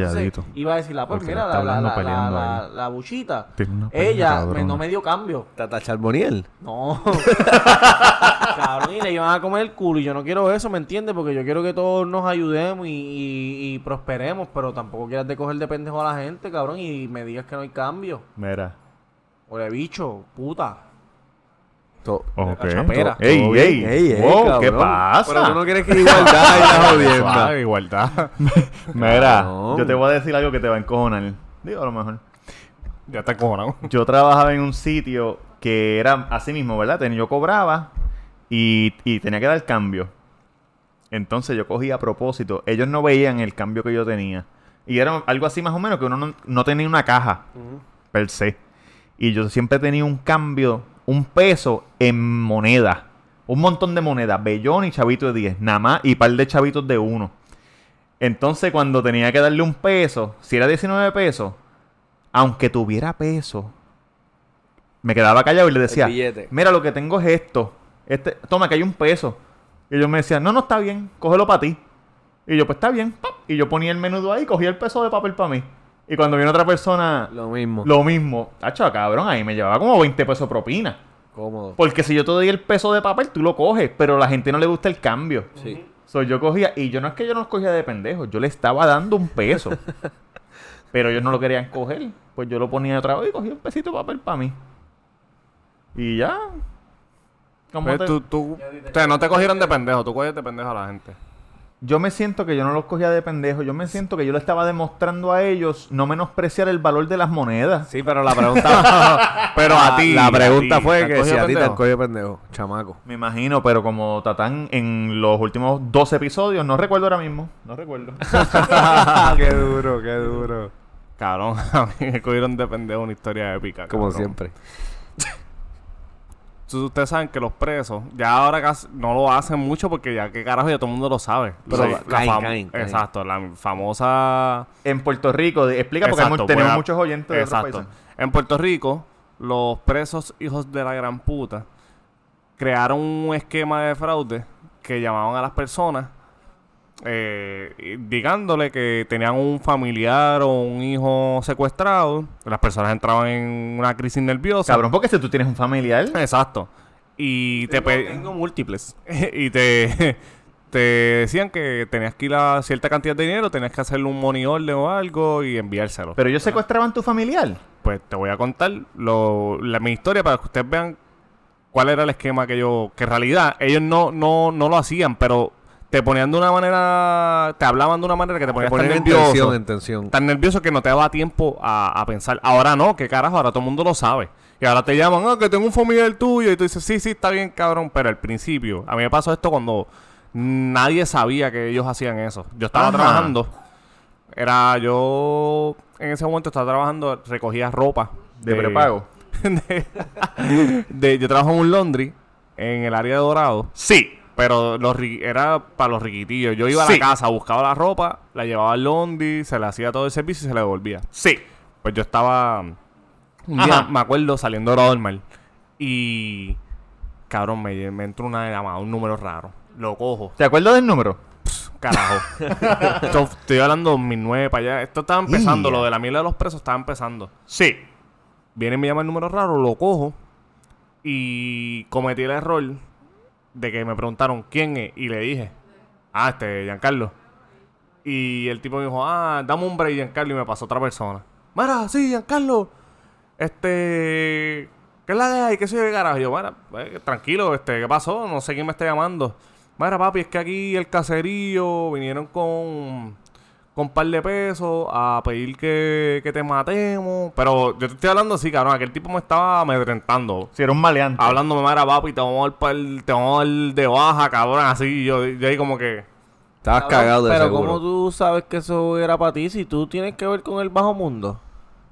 Iba a decir, ah, pues mira, la, la, hablando la, la, la buchita. Ella no me dio cambio. Tata Charboniel. No. (laughs) Cabrón, y le iban a comer el culo. Y yo no quiero eso, ¿me entiendes? Porque yo quiero que todos nos ayudemos y, prosperemos. Pero tampoco quieras de coger de pendejo a la gente, cabrón. Y me digas que no hay cambio. Mira. O de bicho, puta. To- Ok. chapera. Ey, ey, bien. Ey, ey, wow, ¿qué pasa? Pero tú no quieres que igualdad y la (laughs) jodienda. Suave, igualdad. (laughs) Mira, Cabrón. yo te voy a decir algo que te va a encojonar. Digo, a lo mejor. ya está cojonado. (laughs) Yo trabajaba en un sitio que era así mismo, ¿verdad? Yo cobraba y, y tenía que dar cambio. Entonces yo cogía a propósito. Ellos no veían el cambio que yo tenía. Y era algo así más o menos que uno no, no tenía una caja per se. Y yo siempre tenía un cambio, un peso en moneda. Un montón de monedas. Bellón y chavito de 10. Nada más. Y par de chavitos de uno. Entonces cuando tenía que darle un peso, si era 19 pesos, aunque tuviera peso, me quedaba callado y le decía, mira lo que tengo es esto. Este, toma que hay un peso. Y ellos me decían, no, no está bien, cógelo para ti. Y yo, pues está bien. pap. Y yo ponía el menudo ahí, cogía el peso de papel para mí. Y cuando viene otra persona, Lo mismo. lo mismo. Hacho, cabrón, ahí me llevaba como 20 pesos propina. Cómodo. Porque si yo te doy el peso de papel, tú lo coges, pero a la gente no le gusta el cambio. Sí. So, yo cogía, y yo no es que yo no los cogía de pendejo, yo le estaba dando un peso. (laughs) pero ellos no lo querían coger. Pues yo lo ponía otra vez y cogía un pesito de papel para mí. Y ya. ¿Cómo Pues te- tú, tú, o sea, no te cogieron de pendejo, tú coges de pendejo a la gente. Yo me siento que yo no los cogía de pendejo, yo me siento que yo le estaba demostrando a ellos no menospreciar el valor de las monedas. Sí, pero la pregunta. (laughs) Pero a ti, La a pregunta ti, fue ¿te han que si a ti te han cogido pendejo, chamaco. Me imagino, pero como Tatán en los últimos 12 episodios, no recuerdo ahora mismo, no recuerdo. (laughs) qué (laughs) duro, qué duro. Cabrón, a mí me cogieron de pendejo una historia épica. Como cabrón. siempre. Ustedes saben que los presos ya ahora casi no lo hacen mucho porque ya que carajo ya todo el mundo lo sabe. Pero La- la caen, fam- caen, caen. Exacto, la famosa en Puerto Rico, explica porque Exacto, tenemos muchos oyentes de otros Exacto. países. En Puerto Rico, los presos hijos de la gran puta crearon un esquema de fraude que llamaban a las personas eh, indicándole que tenían un familiar o un hijo secuestrado. Las personas entraban en una crisis nerviosa. Cabrón, porque si tú tienes un familiar, Exacto. Y te pe- Tengo múltiples. (laughs) y te, (laughs) te decían que tenías que ir a cierta cantidad de dinero, tenías que hacerle un money order o algo y enviárselo. pero ellos secuestraban tu familiar. Pues te voy a contar lo, la, mi historia para que ustedes vean cuál era el esquema que yo... Que en realidad ellos no, no, no lo hacían, pero te ponían de una manera... Te hablaban de una manera que te ponías tan Poner en nervioso. tensión, en tensión. Tan nervioso que no te daba tiempo a, a pensar. Ahora no, que carajo, ahora todo el mundo lo sabe. Y ahora te llaman, ah, que tengo un familiar tuyo. Y tú dices, sí, sí, está bien, cabrón. Pero al principio, a mí me pasó esto cuando nadie sabía que ellos hacían eso. Yo estaba Ajá. trabajando. Era yo, en ese momento estaba trabajando, recogía ropa. De prepago. (laughs) de- de- yo trabajo en un laundry en el área de Dorado. Sí. Pero los ri- era para los riquitillos. Yo iba a Sí. la casa, buscaba la ropa, la llevaba al laundry, se le hacía todo el servicio y se le devolvía. Sí. Pues yo estaba un día, Ajá. me acuerdo, saliendo a dormir. Y Cabrón, me, me entró una llamada, un número raro. Lo cojo. ¿Te acuerdas del número? Carajo. (laughs) Esto- estoy hablando de 2009 para allá. Esto estaba empezando, lo de la mierda de los presos estaba empezando. Sí. Viene y me llama el número raro, lo cojo y cometí el error de que me preguntaron quién es y le dije, ah, este, Giancarlo. Y el tipo me dijo, ah, dame un break, Giancarlo, y me pasó otra persona. Mira, sí, Giancarlo. Este, ¿qué es la de ahí? ¿Qué soy de carajo? Y yo, mira, eh, tranquilo, este, ¿qué pasó? No sé quién me está llamando. Mira, papi, es que aquí el caserío vinieron con con un par de pesos a pedir que, que te matemos. Pero yo te estoy hablando así, cabrón. Aquel tipo me estaba amedrentando. Si era un maleante. Hablándome, mara papi, te vamos a dar, pa'l- te vamos a dar de baja, cabrón. Así, y yo, yo ahí como que... Estabas Cabrón, cagado de Pero seguro. ¿cómo tú sabes que eso era para ti si tú tienes que ver con el bajo mundo?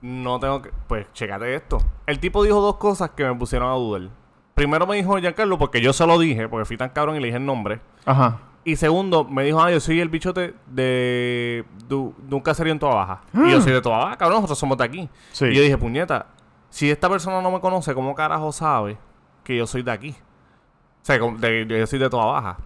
No tengo que... Pues, chécate esto. El tipo dijo dos cosas que me pusieron a dudar. Primero me dijo Giancarlo porque yo se lo dije, porque fui tan cabrón y le dije el nombre. Ajá. Y segundo, me dijo, ah, yo soy el bichote de, de, de un caserío en Toa Baja. Y yo soy de Toa Baja, cabrón, nosotros somos de aquí. Sí. Y yo dije, puñeta, si esta persona no me conoce, ¿cómo carajo sabe que yo soy de aquí? O sea, de- de- yo soy de Toa Baja.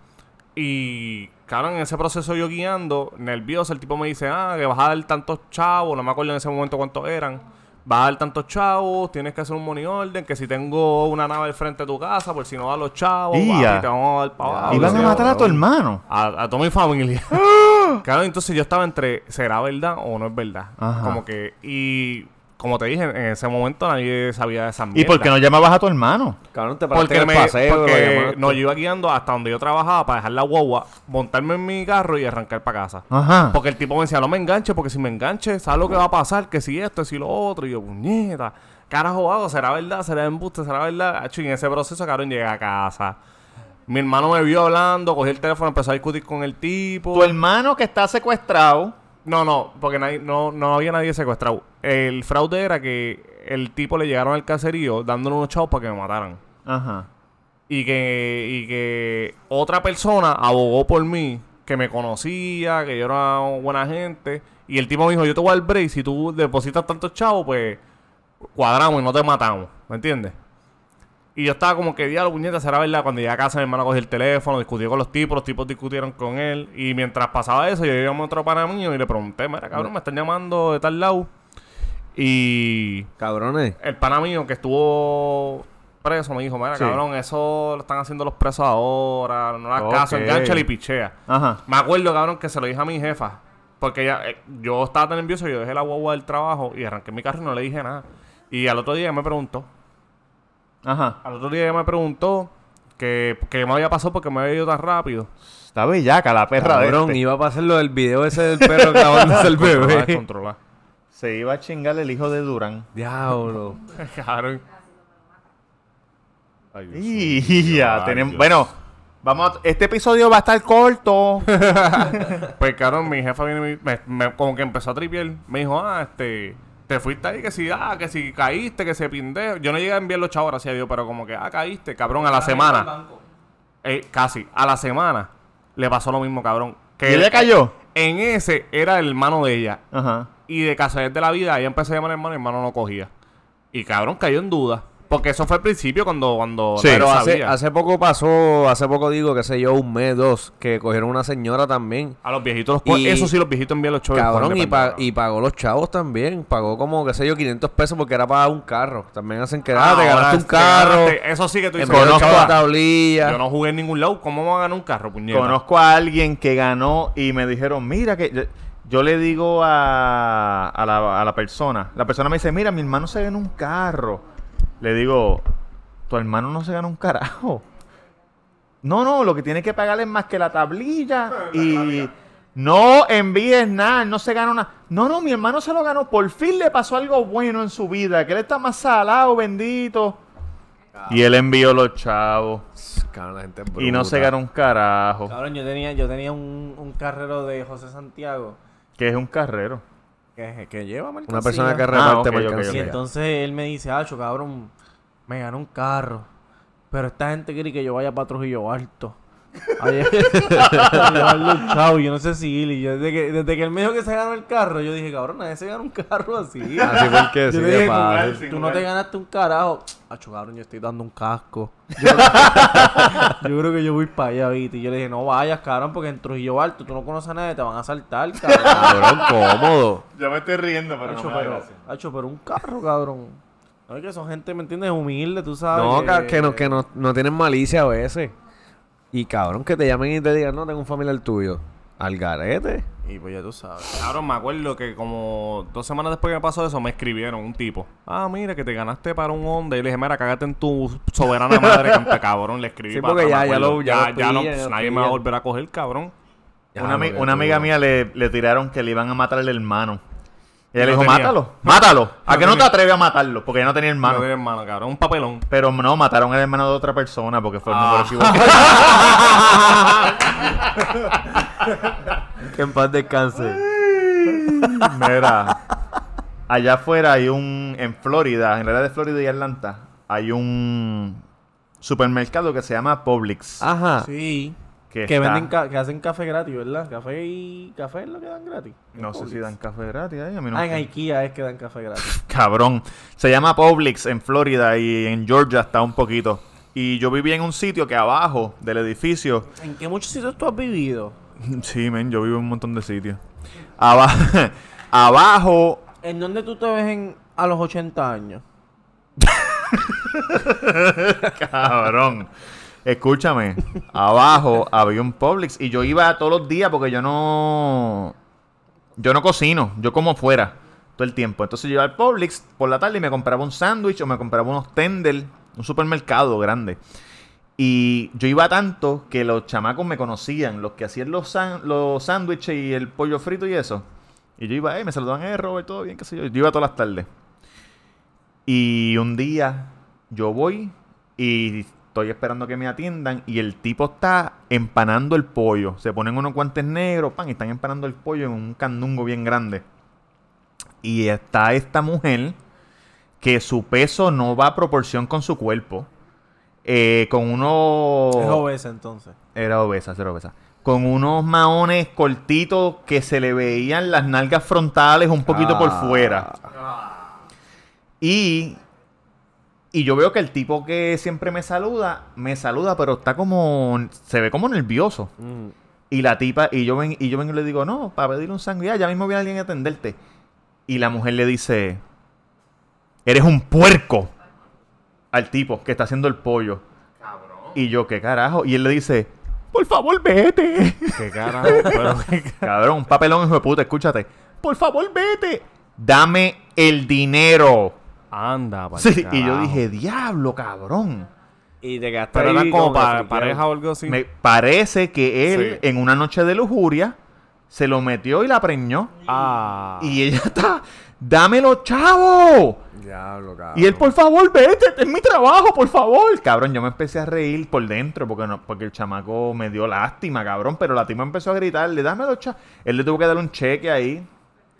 Y, cabrón, en ese proceso yo guiando, nervioso, el tipo me dice, ah, que vas a dar tantos chavos, no me acuerdo en ese momento cuántos eran. Vas a dar tantos chavos, tienes que hacer un money order, que si tengo una nave al frente de tu casa, por si no das los chavos, papi, te vamos a dar para abajo. Iban a Sí, matar a tu hermano. a, a toda mi familia. (gasps) claro, entonces yo estaba entre, ¿será verdad o no es verdad? Ajá. Como que, y como te dije, en ese momento nadie sabía de esa ¿Y mierda. por qué no llamabas a tu hermano? Cabrón, te Porque, el me, paseo, porque no, yo iba guiando hasta donde yo trabajaba para dejar la guagua, montarme en mi carro y arrancar para casa. Ajá. Porque el tipo me decía, no me enganches, porque si me enganches, ¿sabes lo que va a pasar? Que si esto, si lo otro. Y yo, puñeta, carajo hago, ¿será verdad? ¿Será embuste? ¿Será verdad? Y en ese proceso, cabrón, llegué a casa. Mi hermano me vio hablando, cogí el teléfono, empezó a discutir con el tipo. Tu hermano que está secuestrado. No, no, porque nadie- no, no había nadie secuestrado. El fraude era que el tipo le llegaron al caserío dándole unos chavos para que me mataran. Ajá. Y que, y que otra persona abogó por mí, que me conocía, que yo era buena gente. Y el tipo me dijo, yo te voy al break, si tú depositas tantos chavos, pues cuadramos y no te matamos. ¿Me entiendes? Y yo estaba como que, diablo, puñeta, será verdad. Cuando llegué a casa, mi hermano cogió el teléfono, discutió con los tipos, los tipos discutieron con él. Y mientras pasaba eso, yo llamé a otro pana mío y le pregunté, mira, cabrón, me están llamando de tal lado. Y Cabrones. el pana mío que estuvo preso me dijo, mira, Sí. cabrón, eso lo están haciendo los presos ahora, no hagas caso, engancha y pichea. Ajá. Me acuerdo, cabrón, que se lo dije a mi jefa. Porque ella, eh, yo estaba tan nervioso, yo dejé la guagua del trabajo y arranqué mi carro y no le dije nada. Y al otro día me preguntó, Ajá. al otro día ella me preguntó que, que me había pasado porque me había ido tan rápido. Está bellaca la perra Cabrón, de este. iba a pasar lo del video ese del perro (laughs) clavándose el bebé. Se iba a chingar el hijo de Durán. Diablo. (laughs) Cabrón. Ay, Dios mío. Y ya tenemos. Bueno, vamos a- este episodio va a estar corto. (laughs) Pues cabrón, mi jefa viene y me, me- como que empezó a tripear. Me dijo, ah, este, te fuiste ahí que si, ah, que si caíste, que se pendejo. Yo no llegué a enviar los chavos, gracias a Dios, pero como que, ah, caíste, cabrón, a la semana. Eh, casi, a la semana le pasó lo mismo, cabrón. Que ¿Y ella cayó? En ese era el hermano de ella. Ajá. Y de casualidad de la vida, ella empezó a llamar al hermano y el hermano no cogía. Y cabrón, cayó en duda. Porque eso fue al principio cuando, cuando Sí. Pero hace, sabía. hace poco pasó, hace poco digo, qué sé yo, un mes, dos, que cogieron una señora también. A los viejitos los Y- Eso sí, los viejitos envían los chavos. Cabrón, y, pa- y pagó los chavos también. Pagó como, qué sé yo, 500 pesos porque era para un carro. También hacen que, ah, te ganaste un carro. Eso sí que tú En dices, Conozco a- tablilla. Yo no jugué en ningún lado. ¿Cómo me va a ganar un carro, puñeta? Conozco a alguien que ganó y me dijeron, mira que yo, yo le digo a, a, la, a la persona, la persona me dice, mira, mi hermano se ganó un carro. Le digo, tu hermano no se ganó un carajo. No, no, lo que tiene que pagar es más que la tablilla (laughs) y no envíes nada, no se ganó nada. No, no, mi hermano se lo ganó. Por fin le pasó algo bueno en su vida, que él está más salado, bendito. Y él envió los chavos Cabrón, la gente es y no se ganó un carajo. Cabrón, yo tenía, yo tenía un, un carrero de José Santiago Que es un carrero. Que, que lleva mercancía. Una persona que Ah, reparte ok, ok, mercancía. Y entonces él me dice, Acho, cabrón, me ganó un carro. Pero esta gente quiere que yo vaya para Trujillo Alto. Ayer, (laughs) chavo, yo no sé si desde que, desde que él me dijo que se ganó el carro, yo dije, cabrón, nadie se gana un carro así. Así porque Yo sí dije, fácil. tú, tú no te ganaste un carajo. Acho, cabrón, yo estoy dando un casco. Yo, (laughs) yo creo que yo voy para allá, ¿viste? Y yo le dije, no vayas, cabrón, porque en Trujillo Alto tú no conoces a nadie, te van a asaltar, cabrón. Cabrón, cómodo. Yo me estoy riendo, pero Acho, no me pero. Acho, pero un carro, cabrón. No es que son gente, ¿me entiendes? Humilde, tú sabes. No, ca- que no, que no, no tienen malicia a veces. Y cabrón, que te llamen y te digan, no, tengo un familiar tuyo. Al garete. Y pues ya tú sabes. Cabrón, me acuerdo que como dos semanas después que me pasó eso, me escribieron un tipo. Ah, mira, que te ganaste para un Honda. Y le dije, mira, cágate en tu soberana madre, canta, cabrón. Le escribí Sí, para porque atrás, ya- ya lo- ya lo ya no, pues, ya nadie lo me va a volver a coger, cabrón. Ya, una, ami- amiga mía le, le tiraron que le iban a matar al hermano. Y ella le No dijo, tenía. mátalo, mátalo. ¿A No qué no te tenía. atreves a matarlo? Porque ella no tenía No hermano. tiene hermano, cabrón. Un papelón. Pero no, mataron al hermano de otra persona porque fue el Ah. número equivocado. (laughs) Que en paz descanse. Mira, allá afuera hay un, en Florida, en la área de Florida y Atlanta, hay un supermercado que se llama Publix. Ajá. Sí. Que, Que, está- venden ca- que hacen café gratis, ¿verdad? Café y café es lo que dan gratis. No sé si dan café gratis ahí, a mí no Ah, en IKEA es que dan café gratis. (laughs) Cabrón. Se llama Publix en Florida y en Georgia está un poquito. Y yo vivía en un sitio que abajo del edificio. ¿En qué muchos sitios tú has vivido? (laughs) Sí, men, yo vivo en un montón de sitios. Aba- (laughs) abajo. ¿En dónde tú te ves en, a los 80 años? Cabrón. Escúchame. Abajo había un Publix y yo iba todos los días porque yo no. Yo no cocino. Yo como fuera todo el tiempo. Entonces yo iba al Publix por la tarde y me compraba un sándwich o me compraba unos tender. Un supermercado grande. Y yo iba tanto que los chamacos me conocían, los que hacían los sándwiches y el pollo frito y eso. Y yo iba, eh, me saludaban, eh, Robert, todo bien, qué sé yo. Yo iba todas las tardes. Y un día yo voy y estoy esperando que me atiendan y el tipo está empanando el pollo. Se ponen unos guantes negros, pan, y están empanando el pollo en un candungo bien grande. Y está esta mujer que su peso no va a proporción con su cuerpo. eh, con unos... Es obesa entonces. Era obesa, era obesa. Con unos maones cortitos que se le veían las nalgas frontales un poquito por Ah. fuera. Y, y yo veo que el tipo que siempre me saluda, me saluda, pero está como. Se ve como nervioso. Mm. Y la tipa, y yo ven, y yo vengo y le digo, no, para pedirle un sangría, ya mismo viene alguien a atenderte. Y la mujer le dice, eres un puerco al tipo que está haciendo el pollo. Y yo, ¿qué carajo? Y él le dice, por favor, vete. (laughs) Qué carajo. pero, (laughs) Cabrón, un papelón, hijo de puta, escúchate. Por favor, vete. Dame el dinero. Anda, pa'l Sí, y yo dije, diablo, cabrón. Y te gastas Pero era como para pareja o algo así. Me parece que él, Sí. en una noche de lujuria, se lo metió y la preñó. Ah. Y ella está, dámelo, chavo. Diablo, cabrón. Y él, por favor, vete, es mi trabajo, por favor. Cabrón, yo me empecé a reír por dentro porque no, porque el chamaco me dio lástima, cabrón. Pero la tipa empezó a gritarle, dámelo, chavo. Él le tuvo que dar un cheque ahí.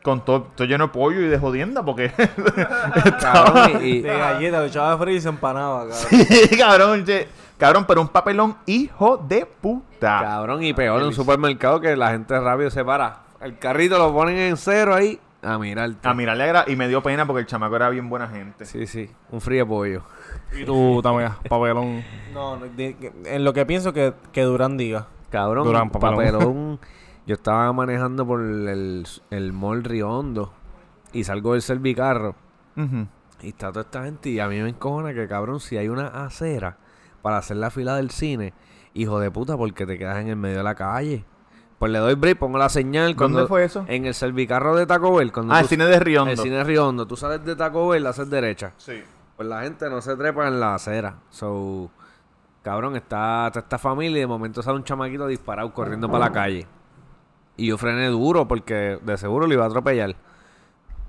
Con todo, todo lleno de pollo y de jodienda porque... (laughs) Cabrón, y, y- De galleta, lo echaba a freír y se empanaba, cabrón. Sí, (laughs) cabrón, che. Cabrón, pero un papelón hijo de puta. cabrón, y peor en un supermercado que la gente rápido se para. El carrito lo ponen en cero ahí. A mirar. A mirarle agra- y me dio pena porque el chamaco era bien buena gente. Sí, sí. Un frío pollo. (laughs) Y tú también, papelón. No, de- en lo que pienso que, que Durán diga. Cabrón, Durán, papelón. papelón. Yo estaba manejando por el, el mall Riondo y salgo del servicarro y está toda esta gente y a mí me encojona que, cabrón, si hay una acera para hacer la fila del cine, hijo de puta, porque te quedas en el medio de la calle. Pues le doy break, pongo la señal. Cuando, ¿Dónde fue eso? En el servicarro de Taco Bell. Cuando Ah, tú- el cine de Riondo. El cine Riondo. Tú sales de Taco Bell, haces derecha. Sí. Pues la gente no se trepa en la acera. So, cabrón, está, está esta familia y de momento sale un chamaquito disparado corriendo para la calle. Y yo frené duro porque de seguro le iba a atropellar.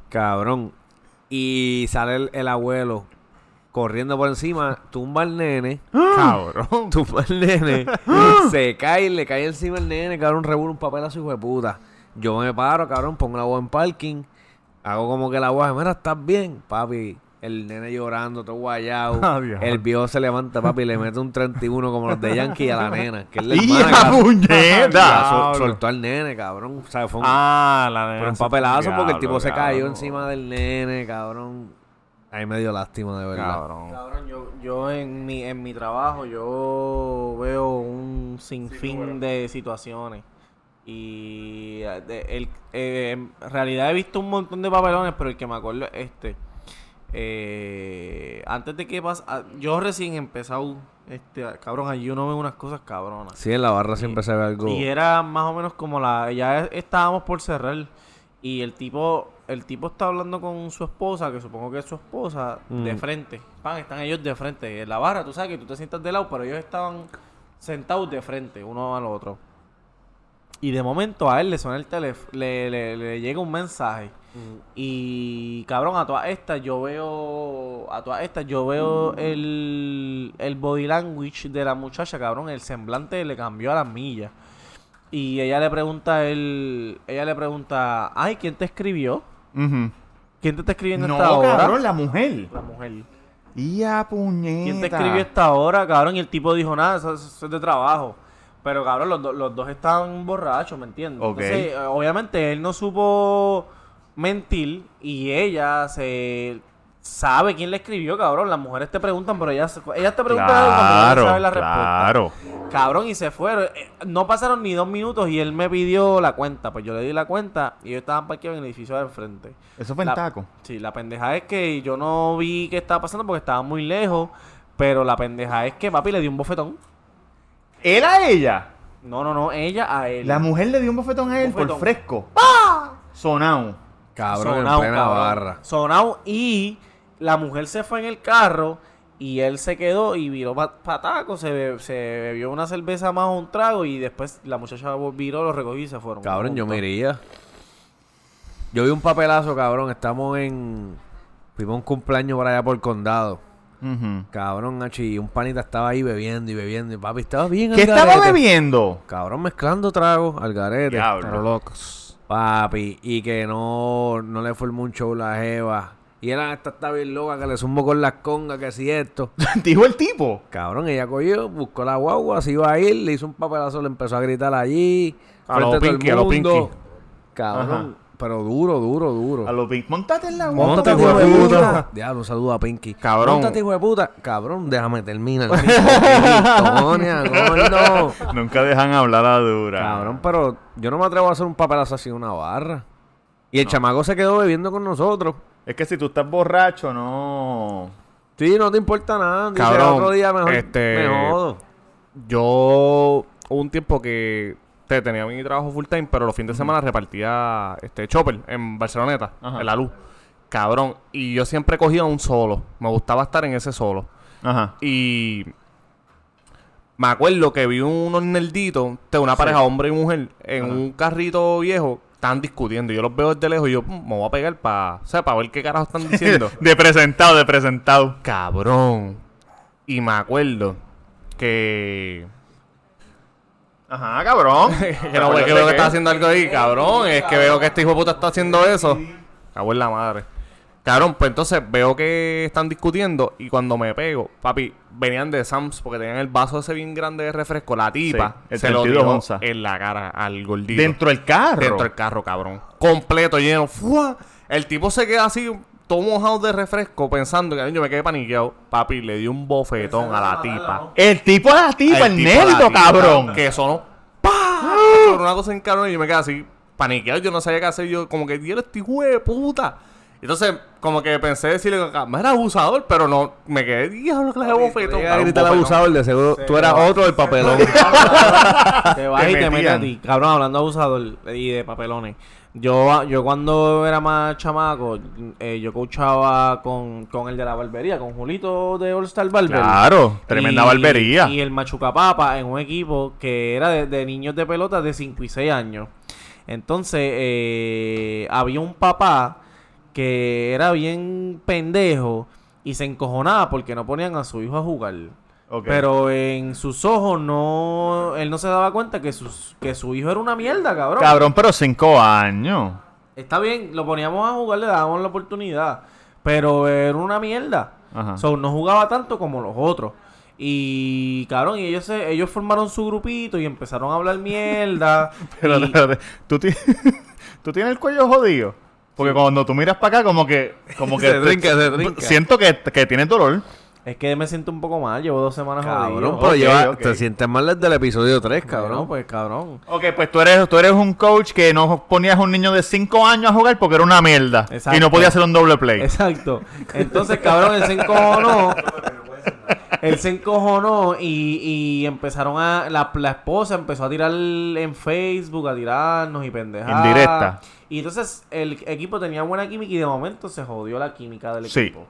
Cabrón. Y sale el, el abuelo corriendo por encima, tumba al nene. Cabrón. (laughs) Tumba al nene. se cae, le cae encima el nene, cabrón, revuelve un papel a su hijo de puta. Yo me paro, cabrón, pongo la voz en parking. Hago como que la voz, mira, ¿estás bien? Papi, El nene llorando, todo guayado. Ah, el viejo se levanta, papi, y le mete un 31 como los de Yankee a la nena. Que es la ¡Y hermana, puñeta! Sol- soltó al nene, cabrón. O sea, fue un, Ah, la nena. fue un papelazo porque el tipo se cayó cabrón. encima del nene, cabrón. Ahí me dio lástima, de verdad. Cabrón. Cabrón, yo, yo en mi, en mi trabajo yo veo un sinfín de situaciones. Y eh, de- el, eh, en realidad he visto un montón de papelones, pero el que me acuerdo es este. Eh, antes de que pasa, ah, yo recién he empezado, este, cabrón, allí uno ve unas cosas cabronas. Sí, en la barra siempre se ve algo. Y era más o menos como la. Ya estábamos por cerrar. Y el tipo. El tipo está hablando con su esposa, que supongo que es su esposa, de Mm. frente. Pan, están ellos de frente. En la barra, tú sabes que tú te sientas de lado, pero ellos estaban sentados de frente, uno al otro. Y de momento a él le suena el teléfono, le, le- le llega un mensaje. Y cabrón, a todas estas yo veo. A todas estas yo veo el, el body language de la muchacha, cabrón. El semblante le cambió a las millas. Y ella le pregunta a él. Ella le pregunta, ay, ¿quién te escribió? ¿Quién te está escribiendo No, esta hora? cabrón, la mujer. La mujer. Y a puñeta. ¿Quién te escribió esta hora, cabrón? Y el tipo dijo, nada, eso, eso es de trabajo. Pero, cabrón, los, do- los dos estaban borrachos, ¿me entiendes? Entonces, eh, obviamente, él no supo mentir y ella se sabe quién le escribió, cabrón. Las mujeres te preguntan, pero ellas, ellas te preguntan algo cuando no Claro, saben la respuesta. claro. Cabrón, y se fueron. Eh, No pasaron ni dos minutos y él me pidió la cuenta. Pues yo le di la cuenta y ellos estaban parqueados en el edificio de enfrente. Eso fue en La- taco. Sí, la pendeja es que yo no vi qué estaba pasando porque estaba muy lejos. Pero la pendeja es que papi le dio un bofetón. ¿Él a ella? No, no, no, ella a él. La mujer le dio un bofetón a él por fresco. Sonado. Cabrón, Sonao, en plena cabrón. barra. Sonao y la mujer se fue en el carro y él se quedó y viró para taco, se, be- se bebió una cerveza más o un trago y después la muchacha viró, lo recogió y se fueron. Cabrón, yo me iría. Yo vi un papelazo, cabrón. Estamos en. Fuimos un cumpleaños por allá por el condado. Cabrón, Hachi, un panita estaba ahí bebiendo y bebiendo. Y papi, estaba bien ¿Qué al estaba garete. bebiendo? Cabrón, mezclando tragos al garete. Pero locos. Papi, y que no, no le formó un show la jeva. Y era esta está bien loca que le zumbo con las congas, que si esto. (laughs) Dijo el tipo. Cabrón, ella cogió, buscó la guagua, se iba a ir, le hizo un papelazo, le empezó a gritar allí. A frente lo de todo el Pinky, a lo. Pinky. Cabrón, pero duro, duro, duro. A lo pink. Montate en la guagua, hijo de puta. Diablo, un saludo a Pinky. Cabrón. Móntate, hijo de puta. Cabrón, déjame terminar. (laughs) Tonia, gordo. Nunca dejan hablar a dura. Cabrón, pero yo no me atrevo a hacer un papelazo así en una barra. Y el chamaco se quedó bebiendo con nosotros. Es que si tú estás borracho, no. Sí, no te importa nada. Dice, Cabrón, otro día mejor este- me jodo. Yo hubo un tiempo que te, tenía mi trabajo full time, pero los fines de semana repartía este Chopper en Barceloneta, Ajá. en la luz. Cabrón. Y yo siempre cogía un solo. Me gustaba estar en ese solo. Ajá. Y me acuerdo que vi unos nerditos de una pareja, hombre y mujer, en Ajá. un carrito viejo, estaban discutiendo. Yo los veo desde lejos y yo "Mm, me voy a pegar para, o sea, para ver qué carajo están (laughs) diciendo. de presentado, de presentado. Cabrón. Y me acuerdo que Ajá, cabrón. (laughs) que no que veo que está haciendo algo ahí, cabrón. Es que veo que este hijo de puta está haciendo eso. Cago en la madre. Cabrón, pues entonces veo que están discutiendo y cuando me pego, papi, venían de Sam's porque tenían el vaso ese bien grande de refresco. La tipa Sí, el se lo 32 dio onzas. en la cara al gordito. Dentro del carro. Dentro del carro, cabrón. Completo, lleno. ¡Fua! El tipo se queda así, todo mojado de refresco, pensando que yo me quedé paniqueado. Papi, le dio un bofetón a la tipa. El tipo a la tipa, el, tipo a la nerdo, tipa, cabrón. Que sonó. ¡Pah! Sonó Una cosa en y yo me quedé así, paniqueado. Yo no sabía qué hacer. Yo, como que, Dios, este hijo de puta. Entonces, como que pensé decirle, me era abusador, pero no, me quedé, diablo, que le debo bofetón. Cabrón, gritar abusador, de seguro tú eras otro del papelón. (laughs) Te vas Te y te metes a ti. Cabrón, hablando de abusador y de papelones. Yo, yo cuando era más chamaco, eh, yo coachaba con, con el de la barbería, con Julito de All Star Barber. Claro, tremenda Y- barbería. Y el Machucapapa en un equipo que era de, de niños de pelota de 5 y 6 años. Entonces, eh, había un papá que era bien pendejo y se encojonaba porque no ponían a su hijo a jugar. Pero en sus ojos no, él no se daba cuenta que, sus, que su hijo era una mierda, cabrón. Cabrón, pero cinco años. Está bien, lo poníamos a jugar, le dábamos la oportunidad. pero era una mierda. Ajá. So, no jugaba tanto como los otros. Y, cabrón, y ellos, se- ellos formaron su grupito y empezaron a hablar mierda. (laughs) Espérate, y-. ¿Tú, ti- (laughs) ¿Tú tienes el cuello jodido? Porque cuando tú miras para acá, como que. Como que (laughs) Se trinca, se trinca. Siento que, que tienes dolor. Es que me siento un poco mal, llevo dos semanas Cabrón, jodido. pero lleva- te sientes mal desde el episodio 3, Cabrón, pues cabrón. Ok, pues tú eres, tú eres un coach que no ponías a un niño de 5 años a jugar porque era una mierda. Exacto. Y no podía hacer un doble play. Exacto. Entonces, cabrón, él se encojonó. Él se encojonó y, y empezaron a. La, la esposa empezó a tirar en Facebook, a tirarnos y pendejadas. Indirecta. Y entonces el equipo tenía buena química y de momento se jodió la química del Sí. equipo.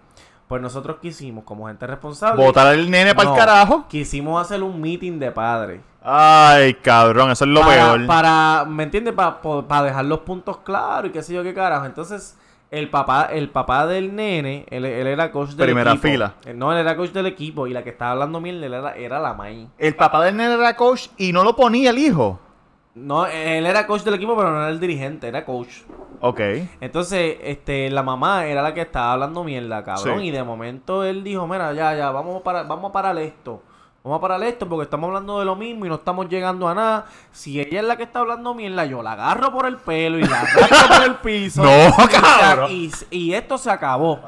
Pues nosotros quisimos, como gente responsable. Botar al nene para No, el carajo. Quisimos hacer un meeting de padres. Ay, cabrón, eso es lo para, peor. Para, ¿me entiendes? Para dejar los puntos claros y qué sé yo qué carajo. Entonces, el papá, el papá del nene, él, él era coach del Primera equipo. fila. Eh, No, él era coach del equipo y la que estaba hablando mierda él era, era la May. El papá del nene era coach y no lo ponía el hijo. No, él era coach del equipo, pero no era el dirigente, era coach. Ok. Entonces, este, la mamá era la que estaba hablando mierda, cabrón. Sí. Y de momento él dijo, mira, ya, ya, vamos a parar, vamos a parar esto. Vamos a parar esto porque estamos hablando de lo mismo y no estamos llegando a nada. Si ella es la que está hablando mierda, yo la agarro por el pelo y la arrastro por el piso. (laughs) No, cabrón. Y, y esto se acabó.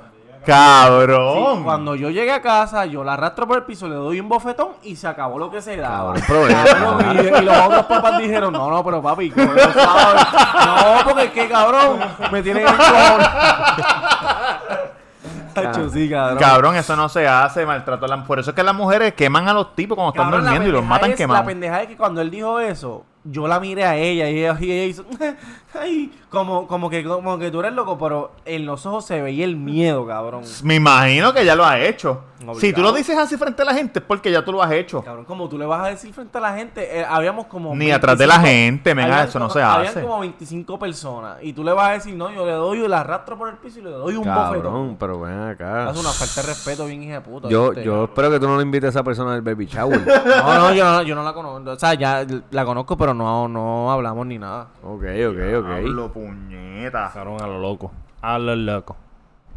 Cabrón. Sí, cuando yo llegué a casa, yo la arrastro por el piso, le doy un bofetón y se acabó lo que se daba. Cabrón, y, y los otros papás dijeron, no, no, pero papi, ¿cómo lo sabes? No, porque es que cabrón, me tienen el (laughs) sí, cabrón. Cabrón, eso no se hace, maltrato a la Por eso es que las mujeres queman a los tipos cuando están Cabrón, la durmiendo y los matan es- La quemados. pendeja es que cuando él dijo eso, yo la miré a ella y ella, y ella hizo, (laughs) ay, como, como, que, como que tú eres loco, pero en los ojos se veía el miedo, cabrón. Me imagino que ya lo has hecho. Obligado. Si tú lo dices así frente a la gente es porque ya tú lo has hecho. Cabrón, como tú le vas a decir frente a la gente, eh, habíamos como... Ni atrás de la gente, venga, habían eso no se Habían hace. como 25 personas y tú le vas a decir, no, yo le doy, el arrastro por el piso y le doy un bofetón. Cabrón, pero ven acá. Es una falta de respeto bien hija de puta. Yo, ¿viste? yo espero que tú no le invites a esa persona del baby shower. (laughs) No, no, yo no, yo no la conozco. O sea, ya la conozco, pero no, no hablamos ni nada. ok, ok, ok. Hablo puñeta. Cabrón, a lo loco. A lo loco.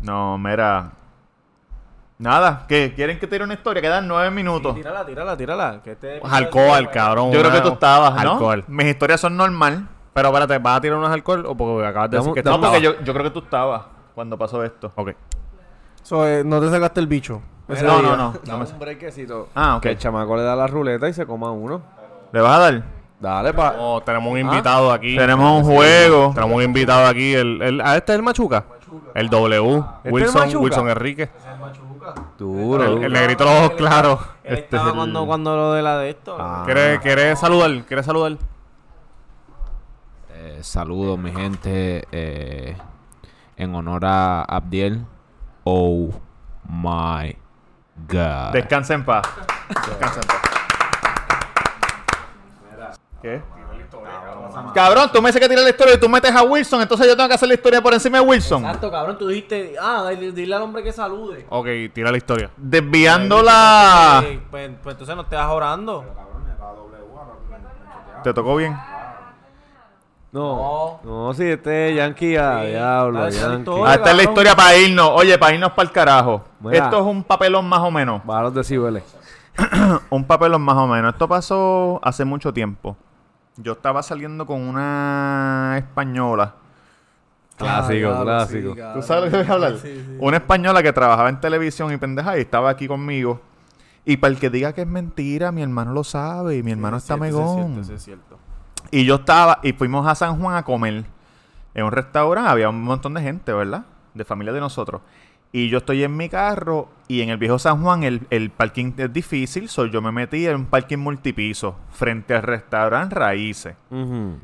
No, mira. Nada, ¿qué? ¿Quieren que tire una historia? Quedan nueve minutos. Tírala, tírala, tírala. Que este Alcohol, cabrón. Yo creo que tú estabas, ¿no? Alcohol. Mis historias son normal. Pero espérate, ¿vas a tirar unos alcohol o porque acabas de decir que No, porque yo, yo creo que tú estabas cuando pasó esto. Ok. So, eh, no te sacaste el bicho. ese No, día. no, no. Dame un brequecito. Ah, ok. Que el chamaco le da la ruleta y se coma uno. ¿Le vas a dar? Dale, pa. Oh, tenemos un invitado aquí. Tenemos un juego. Tenemos un invitado aquí. El, el, ¿A este es el Machuca? El W. el Wilson, Machuca? Wilson Enrique. Duro. El, duro. el negrito de los ojos claros. Él Este estaba es el- cuando, cuando lo de la de esto. Ah. ¿Quieres, ¿Quieres saludar? ¿Quieres saludar? Eh, saludos, mi gente. eh, en honor a Abdiel. Oh my God. Descansa en paz. (laughs) Descansa en paz. ¿Qué? Cabrón, tú me dices que tiras la historia y tú metes a Wilson, entonces yo tengo que hacer la historia por encima de Wilson. Exacto, cabrón. Tú dijiste, ah, dile, dile al hombre que salude. Ok, tira la historia. Desviando la... Eh, pues, pues entonces no estés orando. ¿Te tocó bien? No, no, si este Yankee a Sí, diablo, todo. Ah, esta es la cabrón. historia para irnos. Oye, para irnos para el carajo. Mira. Esto es un papelón más o menos. Baja los decibeles. (clears throat) Un papelón más o menos. Esto pasó hace mucho tiempo. Yo estaba saliendo con una española. Clásico, clásico. ¿Tú sabes lo que voy a hablar? Una española que trabajaba en televisión y pendeja y estaba aquí conmigo. Y para el que diga que es mentira, mi hermano lo sabe y mi hermano está megón. Eso es cierto. Y yo estaba, y fuimos a San Juan a comer. En un restaurante había un montón de gente, ¿verdad? De familia de nosotros. Y yo estoy en mi carro y en el viejo San Juan el, el parking es difícil. So yo me metí en un parking multipiso frente al restaurante Raíces.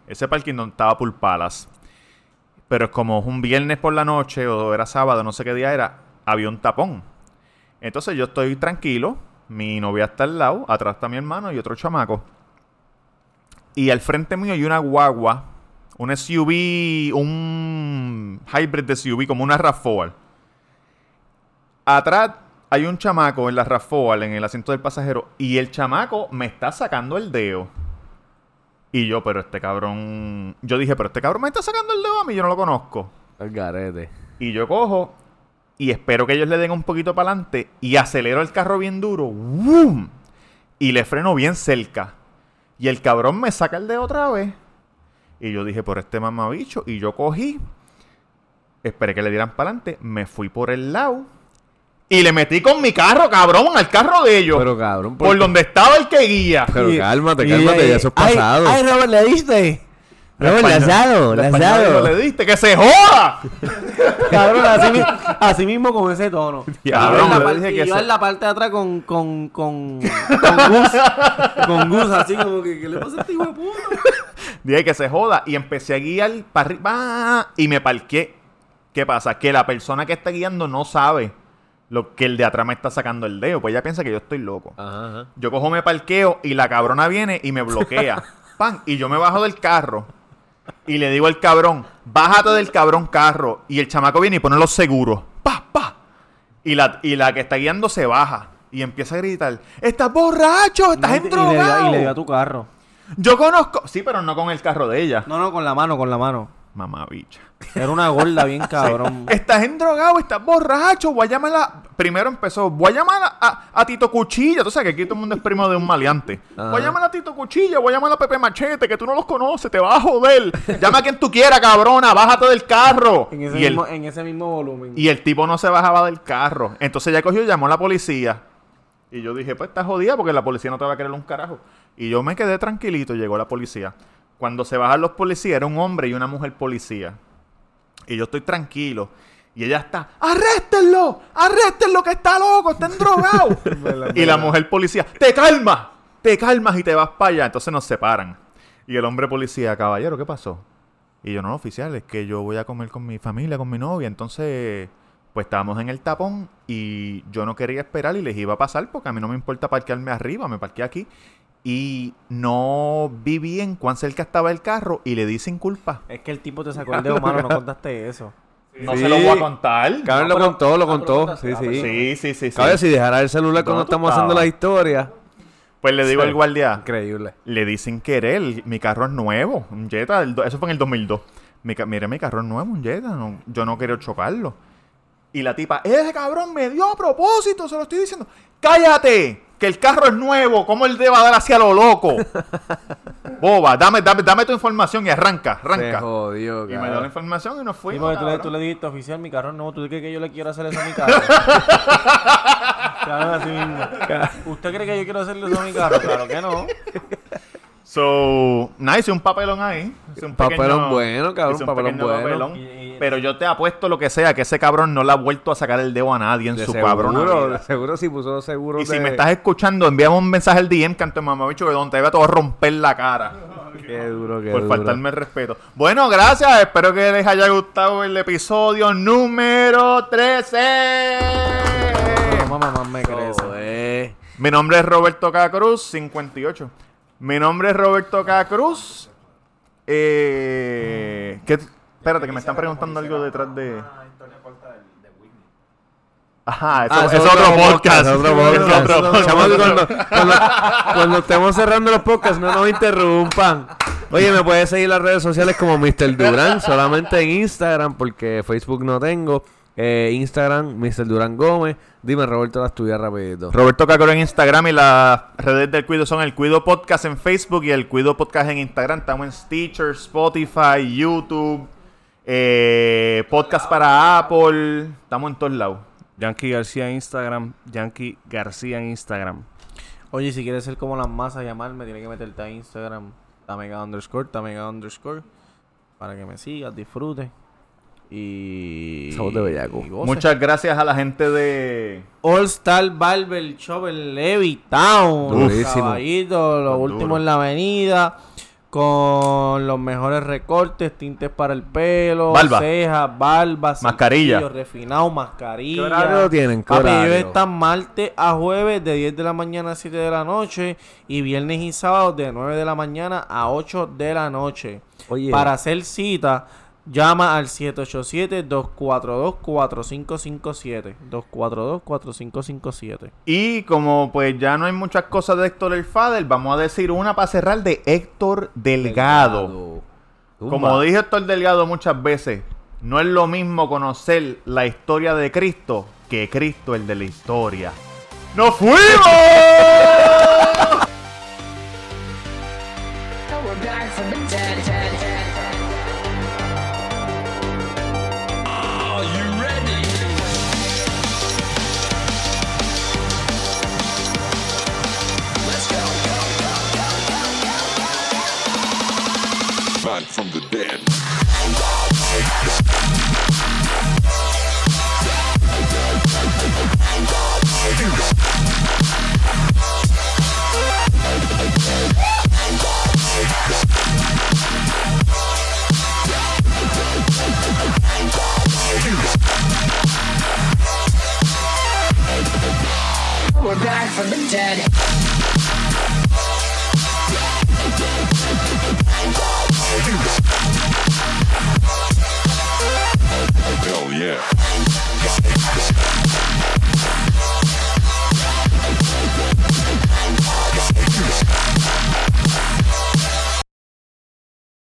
Ese parking donde estaba Pool Palace. Pero como es un viernes por la noche o era sábado, no sé qué día era, había un tapón. Entonces yo estoy tranquilo, mi novia está al lado, atrás está mi hermano y otro chamaco. Y al frente mío hay una guagua, un SUV, un hybrid de SUV, como una RAV4. Atrás hay un chamaco en la RAV4, en el asiento del pasajero, y el chamaco me está sacando el dedo. Y yo, pero este cabrón. Yo dije, pero este cabrón me está sacando el dedo a mí, yo no lo conozco. El garete. Y yo cojo y espero que ellos le den un poquito para adelante y acelero el carro bien duro. ¡Wum! Y le freno bien cerca. Y el cabrón me saca el de otra vez. Y yo dije, por este mamabicho. Y yo cogí, esperé que le dieran para adelante, me fui por el lado. Y le metí con mi carro, cabrón, al carro de ellos. Pero cabrón, por donde estaba el que guía. Pero Y- cálmate, y- cálmate, ya eso es ay, pasado. Ay, Robert, ¿le diste? Robert, Español- Lazado, la española Lazado. no le diste, que se joda. (laughs) Cabrón, así, así mismo con ese tono. Cabrón, Y la y que yo se- en la parte de atrás con, con, con, con Gus. con Gus, así como que, ¿qué le pasa a este hijo de puta? (laughs) Dije que se joda. Y empecé a guiar para arriba. Y me parqué. ¿Qué pasa? Que la persona que está guiando no sabe lo que el de atrás me está sacando el dedo. Pues ella piensa que yo estoy loco. Ajá, ajá. Yo cojo, me parqueo y la cabrona viene y me bloquea. (laughs) ¡Pam! Y yo me bajo del carro y le digo al cabrón, bájate del cabrón carro. Y el chamaco viene y pone los seguros. ¡Pa, pa! Y la, y la que está guiando se baja y empieza a gritar, ¡Estás borracho! ¡Estás dio, y le dio a tu carro. Yo conozco... Sí, pero no con el carro de ella. No, no, con la mano, con la mano. Mamá bicha. Era una gorda bien (laughs) cabrón. Estás endrogado, estás borracho. Voy a llamar a. Primero empezó. Voy a llamar a, a- Tito Cuchilla. Tú sabes que aquí todo el mundo es primo de un maleante. Voy a llamar a Tito Cuchilla. Voy a llamar a Pepe Machete, que tú no los conoces. Te vas a joder. Llama a quien tú quieras, cabrona. Bájate del carro. En ese, Y el, mismo, en ese mismo volumen. y el tipo no se bajaba del carro. Entonces ya cogió y llamó a la policía. Y yo dije, pues estás jodida porque la policía no te va a querer un carajo. Y yo me quedé tranquilito. Llegó la policía. Cuando se bajan los policías, era un hombre y una mujer policía. Y yo estoy tranquilo. Y ella está, ¡arréstenlo! ¡Arréstenlo que está loco! ¡Está endrogado! (laughs) y la mujer policía, ¡te calmas! ¡Te calmas y te vas para allá! Entonces nos separan. Y el hombre policía, caballero, ¿qué pasó? Y yo, no, oficial, es que yo voy a comer con mi familia, con mi novia. Entonces, pues estábamos en el tapón y yo no quería esperar y les iba a pasar porque a mí no me importa parquearme arriba, me parqué aquí. Y no vi bien cuán cerca estaba el carro y le di sin culpa. Es que el tipo te sacó el dedo (laughs) malo, no contaste eso. No Sí. se lo voy a contar. Cabrón No, lo contó, lo ah, contó. Sí, ah, sí. Sí, sí, sí. sí. Cabe si dejara el celular cuando ¿Dónde tú estamos haciendo la historia. Pues le digo Sí. al guardia, Increíble. le di sin querer, mi carro es nuevo, un Jetta, eso fue en el 2002. Mi, ca- mire, mi carro es nuevo, un Jetta, no- yo no quería chocarlo. Y la tipa, ese cabrón me dio a propósito, se lo estoy diciendo. ¡Cállate! Que el carro es nuevo, ¿cómo él debe dar hacia lo loco? (laughs) Boba, dame, dame, dame tu información y arranca, Se arranca. jodió, Y me dio la información y nos Sí, fuimos. porque tú le, cabrón. tú le dijiste, oficial, mi carro no, ¿tú crees que yo le quiero hacer eso a mi carro? (laughs) Cabrón, así mismo. ¿Usted cree que yo quiero hacerle eso a mi carro? Claro que no. So, nada, hice un papelón ahí. Hice un Papelón bueno, cabrón, hice un papelón bueno. papelón. Pero yo te apuesto lo que sea, que ese cabrón no le ha vuelto a sacar el dedo a nadie en De su seguro, cabrón. de seguro si puso seguro Y si me estás escuchando, envíame un mensaje al DM, canto de mamabicho, que donde te vea te voy a romper la cara. Qué duro, qué por duro. faltarme el respeto. Bueno, gracias. Espero que les haya gustado el episodio número 13. Mamá, mamá me. Eso es. Mi nombre es Roberto K. Cruz, 58. Mi nombre es Roberto K. Cruz. Eh, ¿qué- espérate, que me están preguntando algo detrás de. Ajá, eso, Ah, es otro podcast. es otro Es podcast. otro podcast. Chamaco, cuando, cuando, cuando estemos cerrando los podcasts, no nos interrumpan. Oye, me puedes seguir en las redes sociales como Mr. Durán, solamente en Instagram, porque Facebook no tengo. Eh, Instagram, Mr. Durán Gómez. Dime, Roberto, las tuyas rapidito. Roberto Cacoro en Instagram y las redes del Cuido son el Cuido Podcast en Facebook y el Cuido Podcast en Instagram. Estamos en Stitcher, Spotify, YouTube, eh, podcast para Apple. Estamos en todos lados. Yankee García en Instagram. Yankee García en Instagram. Oye, si quieres ser como las masas, llamarme, tienes que meterte a Instagram, tamega underscore, tamega underscore, para que me sigas, disfrutes. Y. Esa voz de bellaco. Muchas gracias a la gente de... All Star Barber Shop en Levittown. Durísimo. Caballito, lo Muy último duro. en la avenida. Con los mejores recortes, tintes para el pelo, Barba. cejas, barbas, Mascarilla. refinado, mascarilla. ¿Qué horario tienen? ¿Qué Papi, ellos horario? están martes a jueves de 10 de la mañana a 7 de la noche y viernes y sábados de 9 de la mañana a 8 de la noche. Oye, Para hacer cita, llama al 787-242-4557. 242-4557. Y como pues ya no hay muchas cosas de Héctor El Fader, vamos a decir una para cerrar de Héctor Delgado. Zumba. Como dije Héctor Delgado muchas veces, No es lo mismo conocer la historia de Cristo que Cristo el de la historia. ¡Nos fuimos! (laughs) Back from the dead. We're back from the dead. Yeah.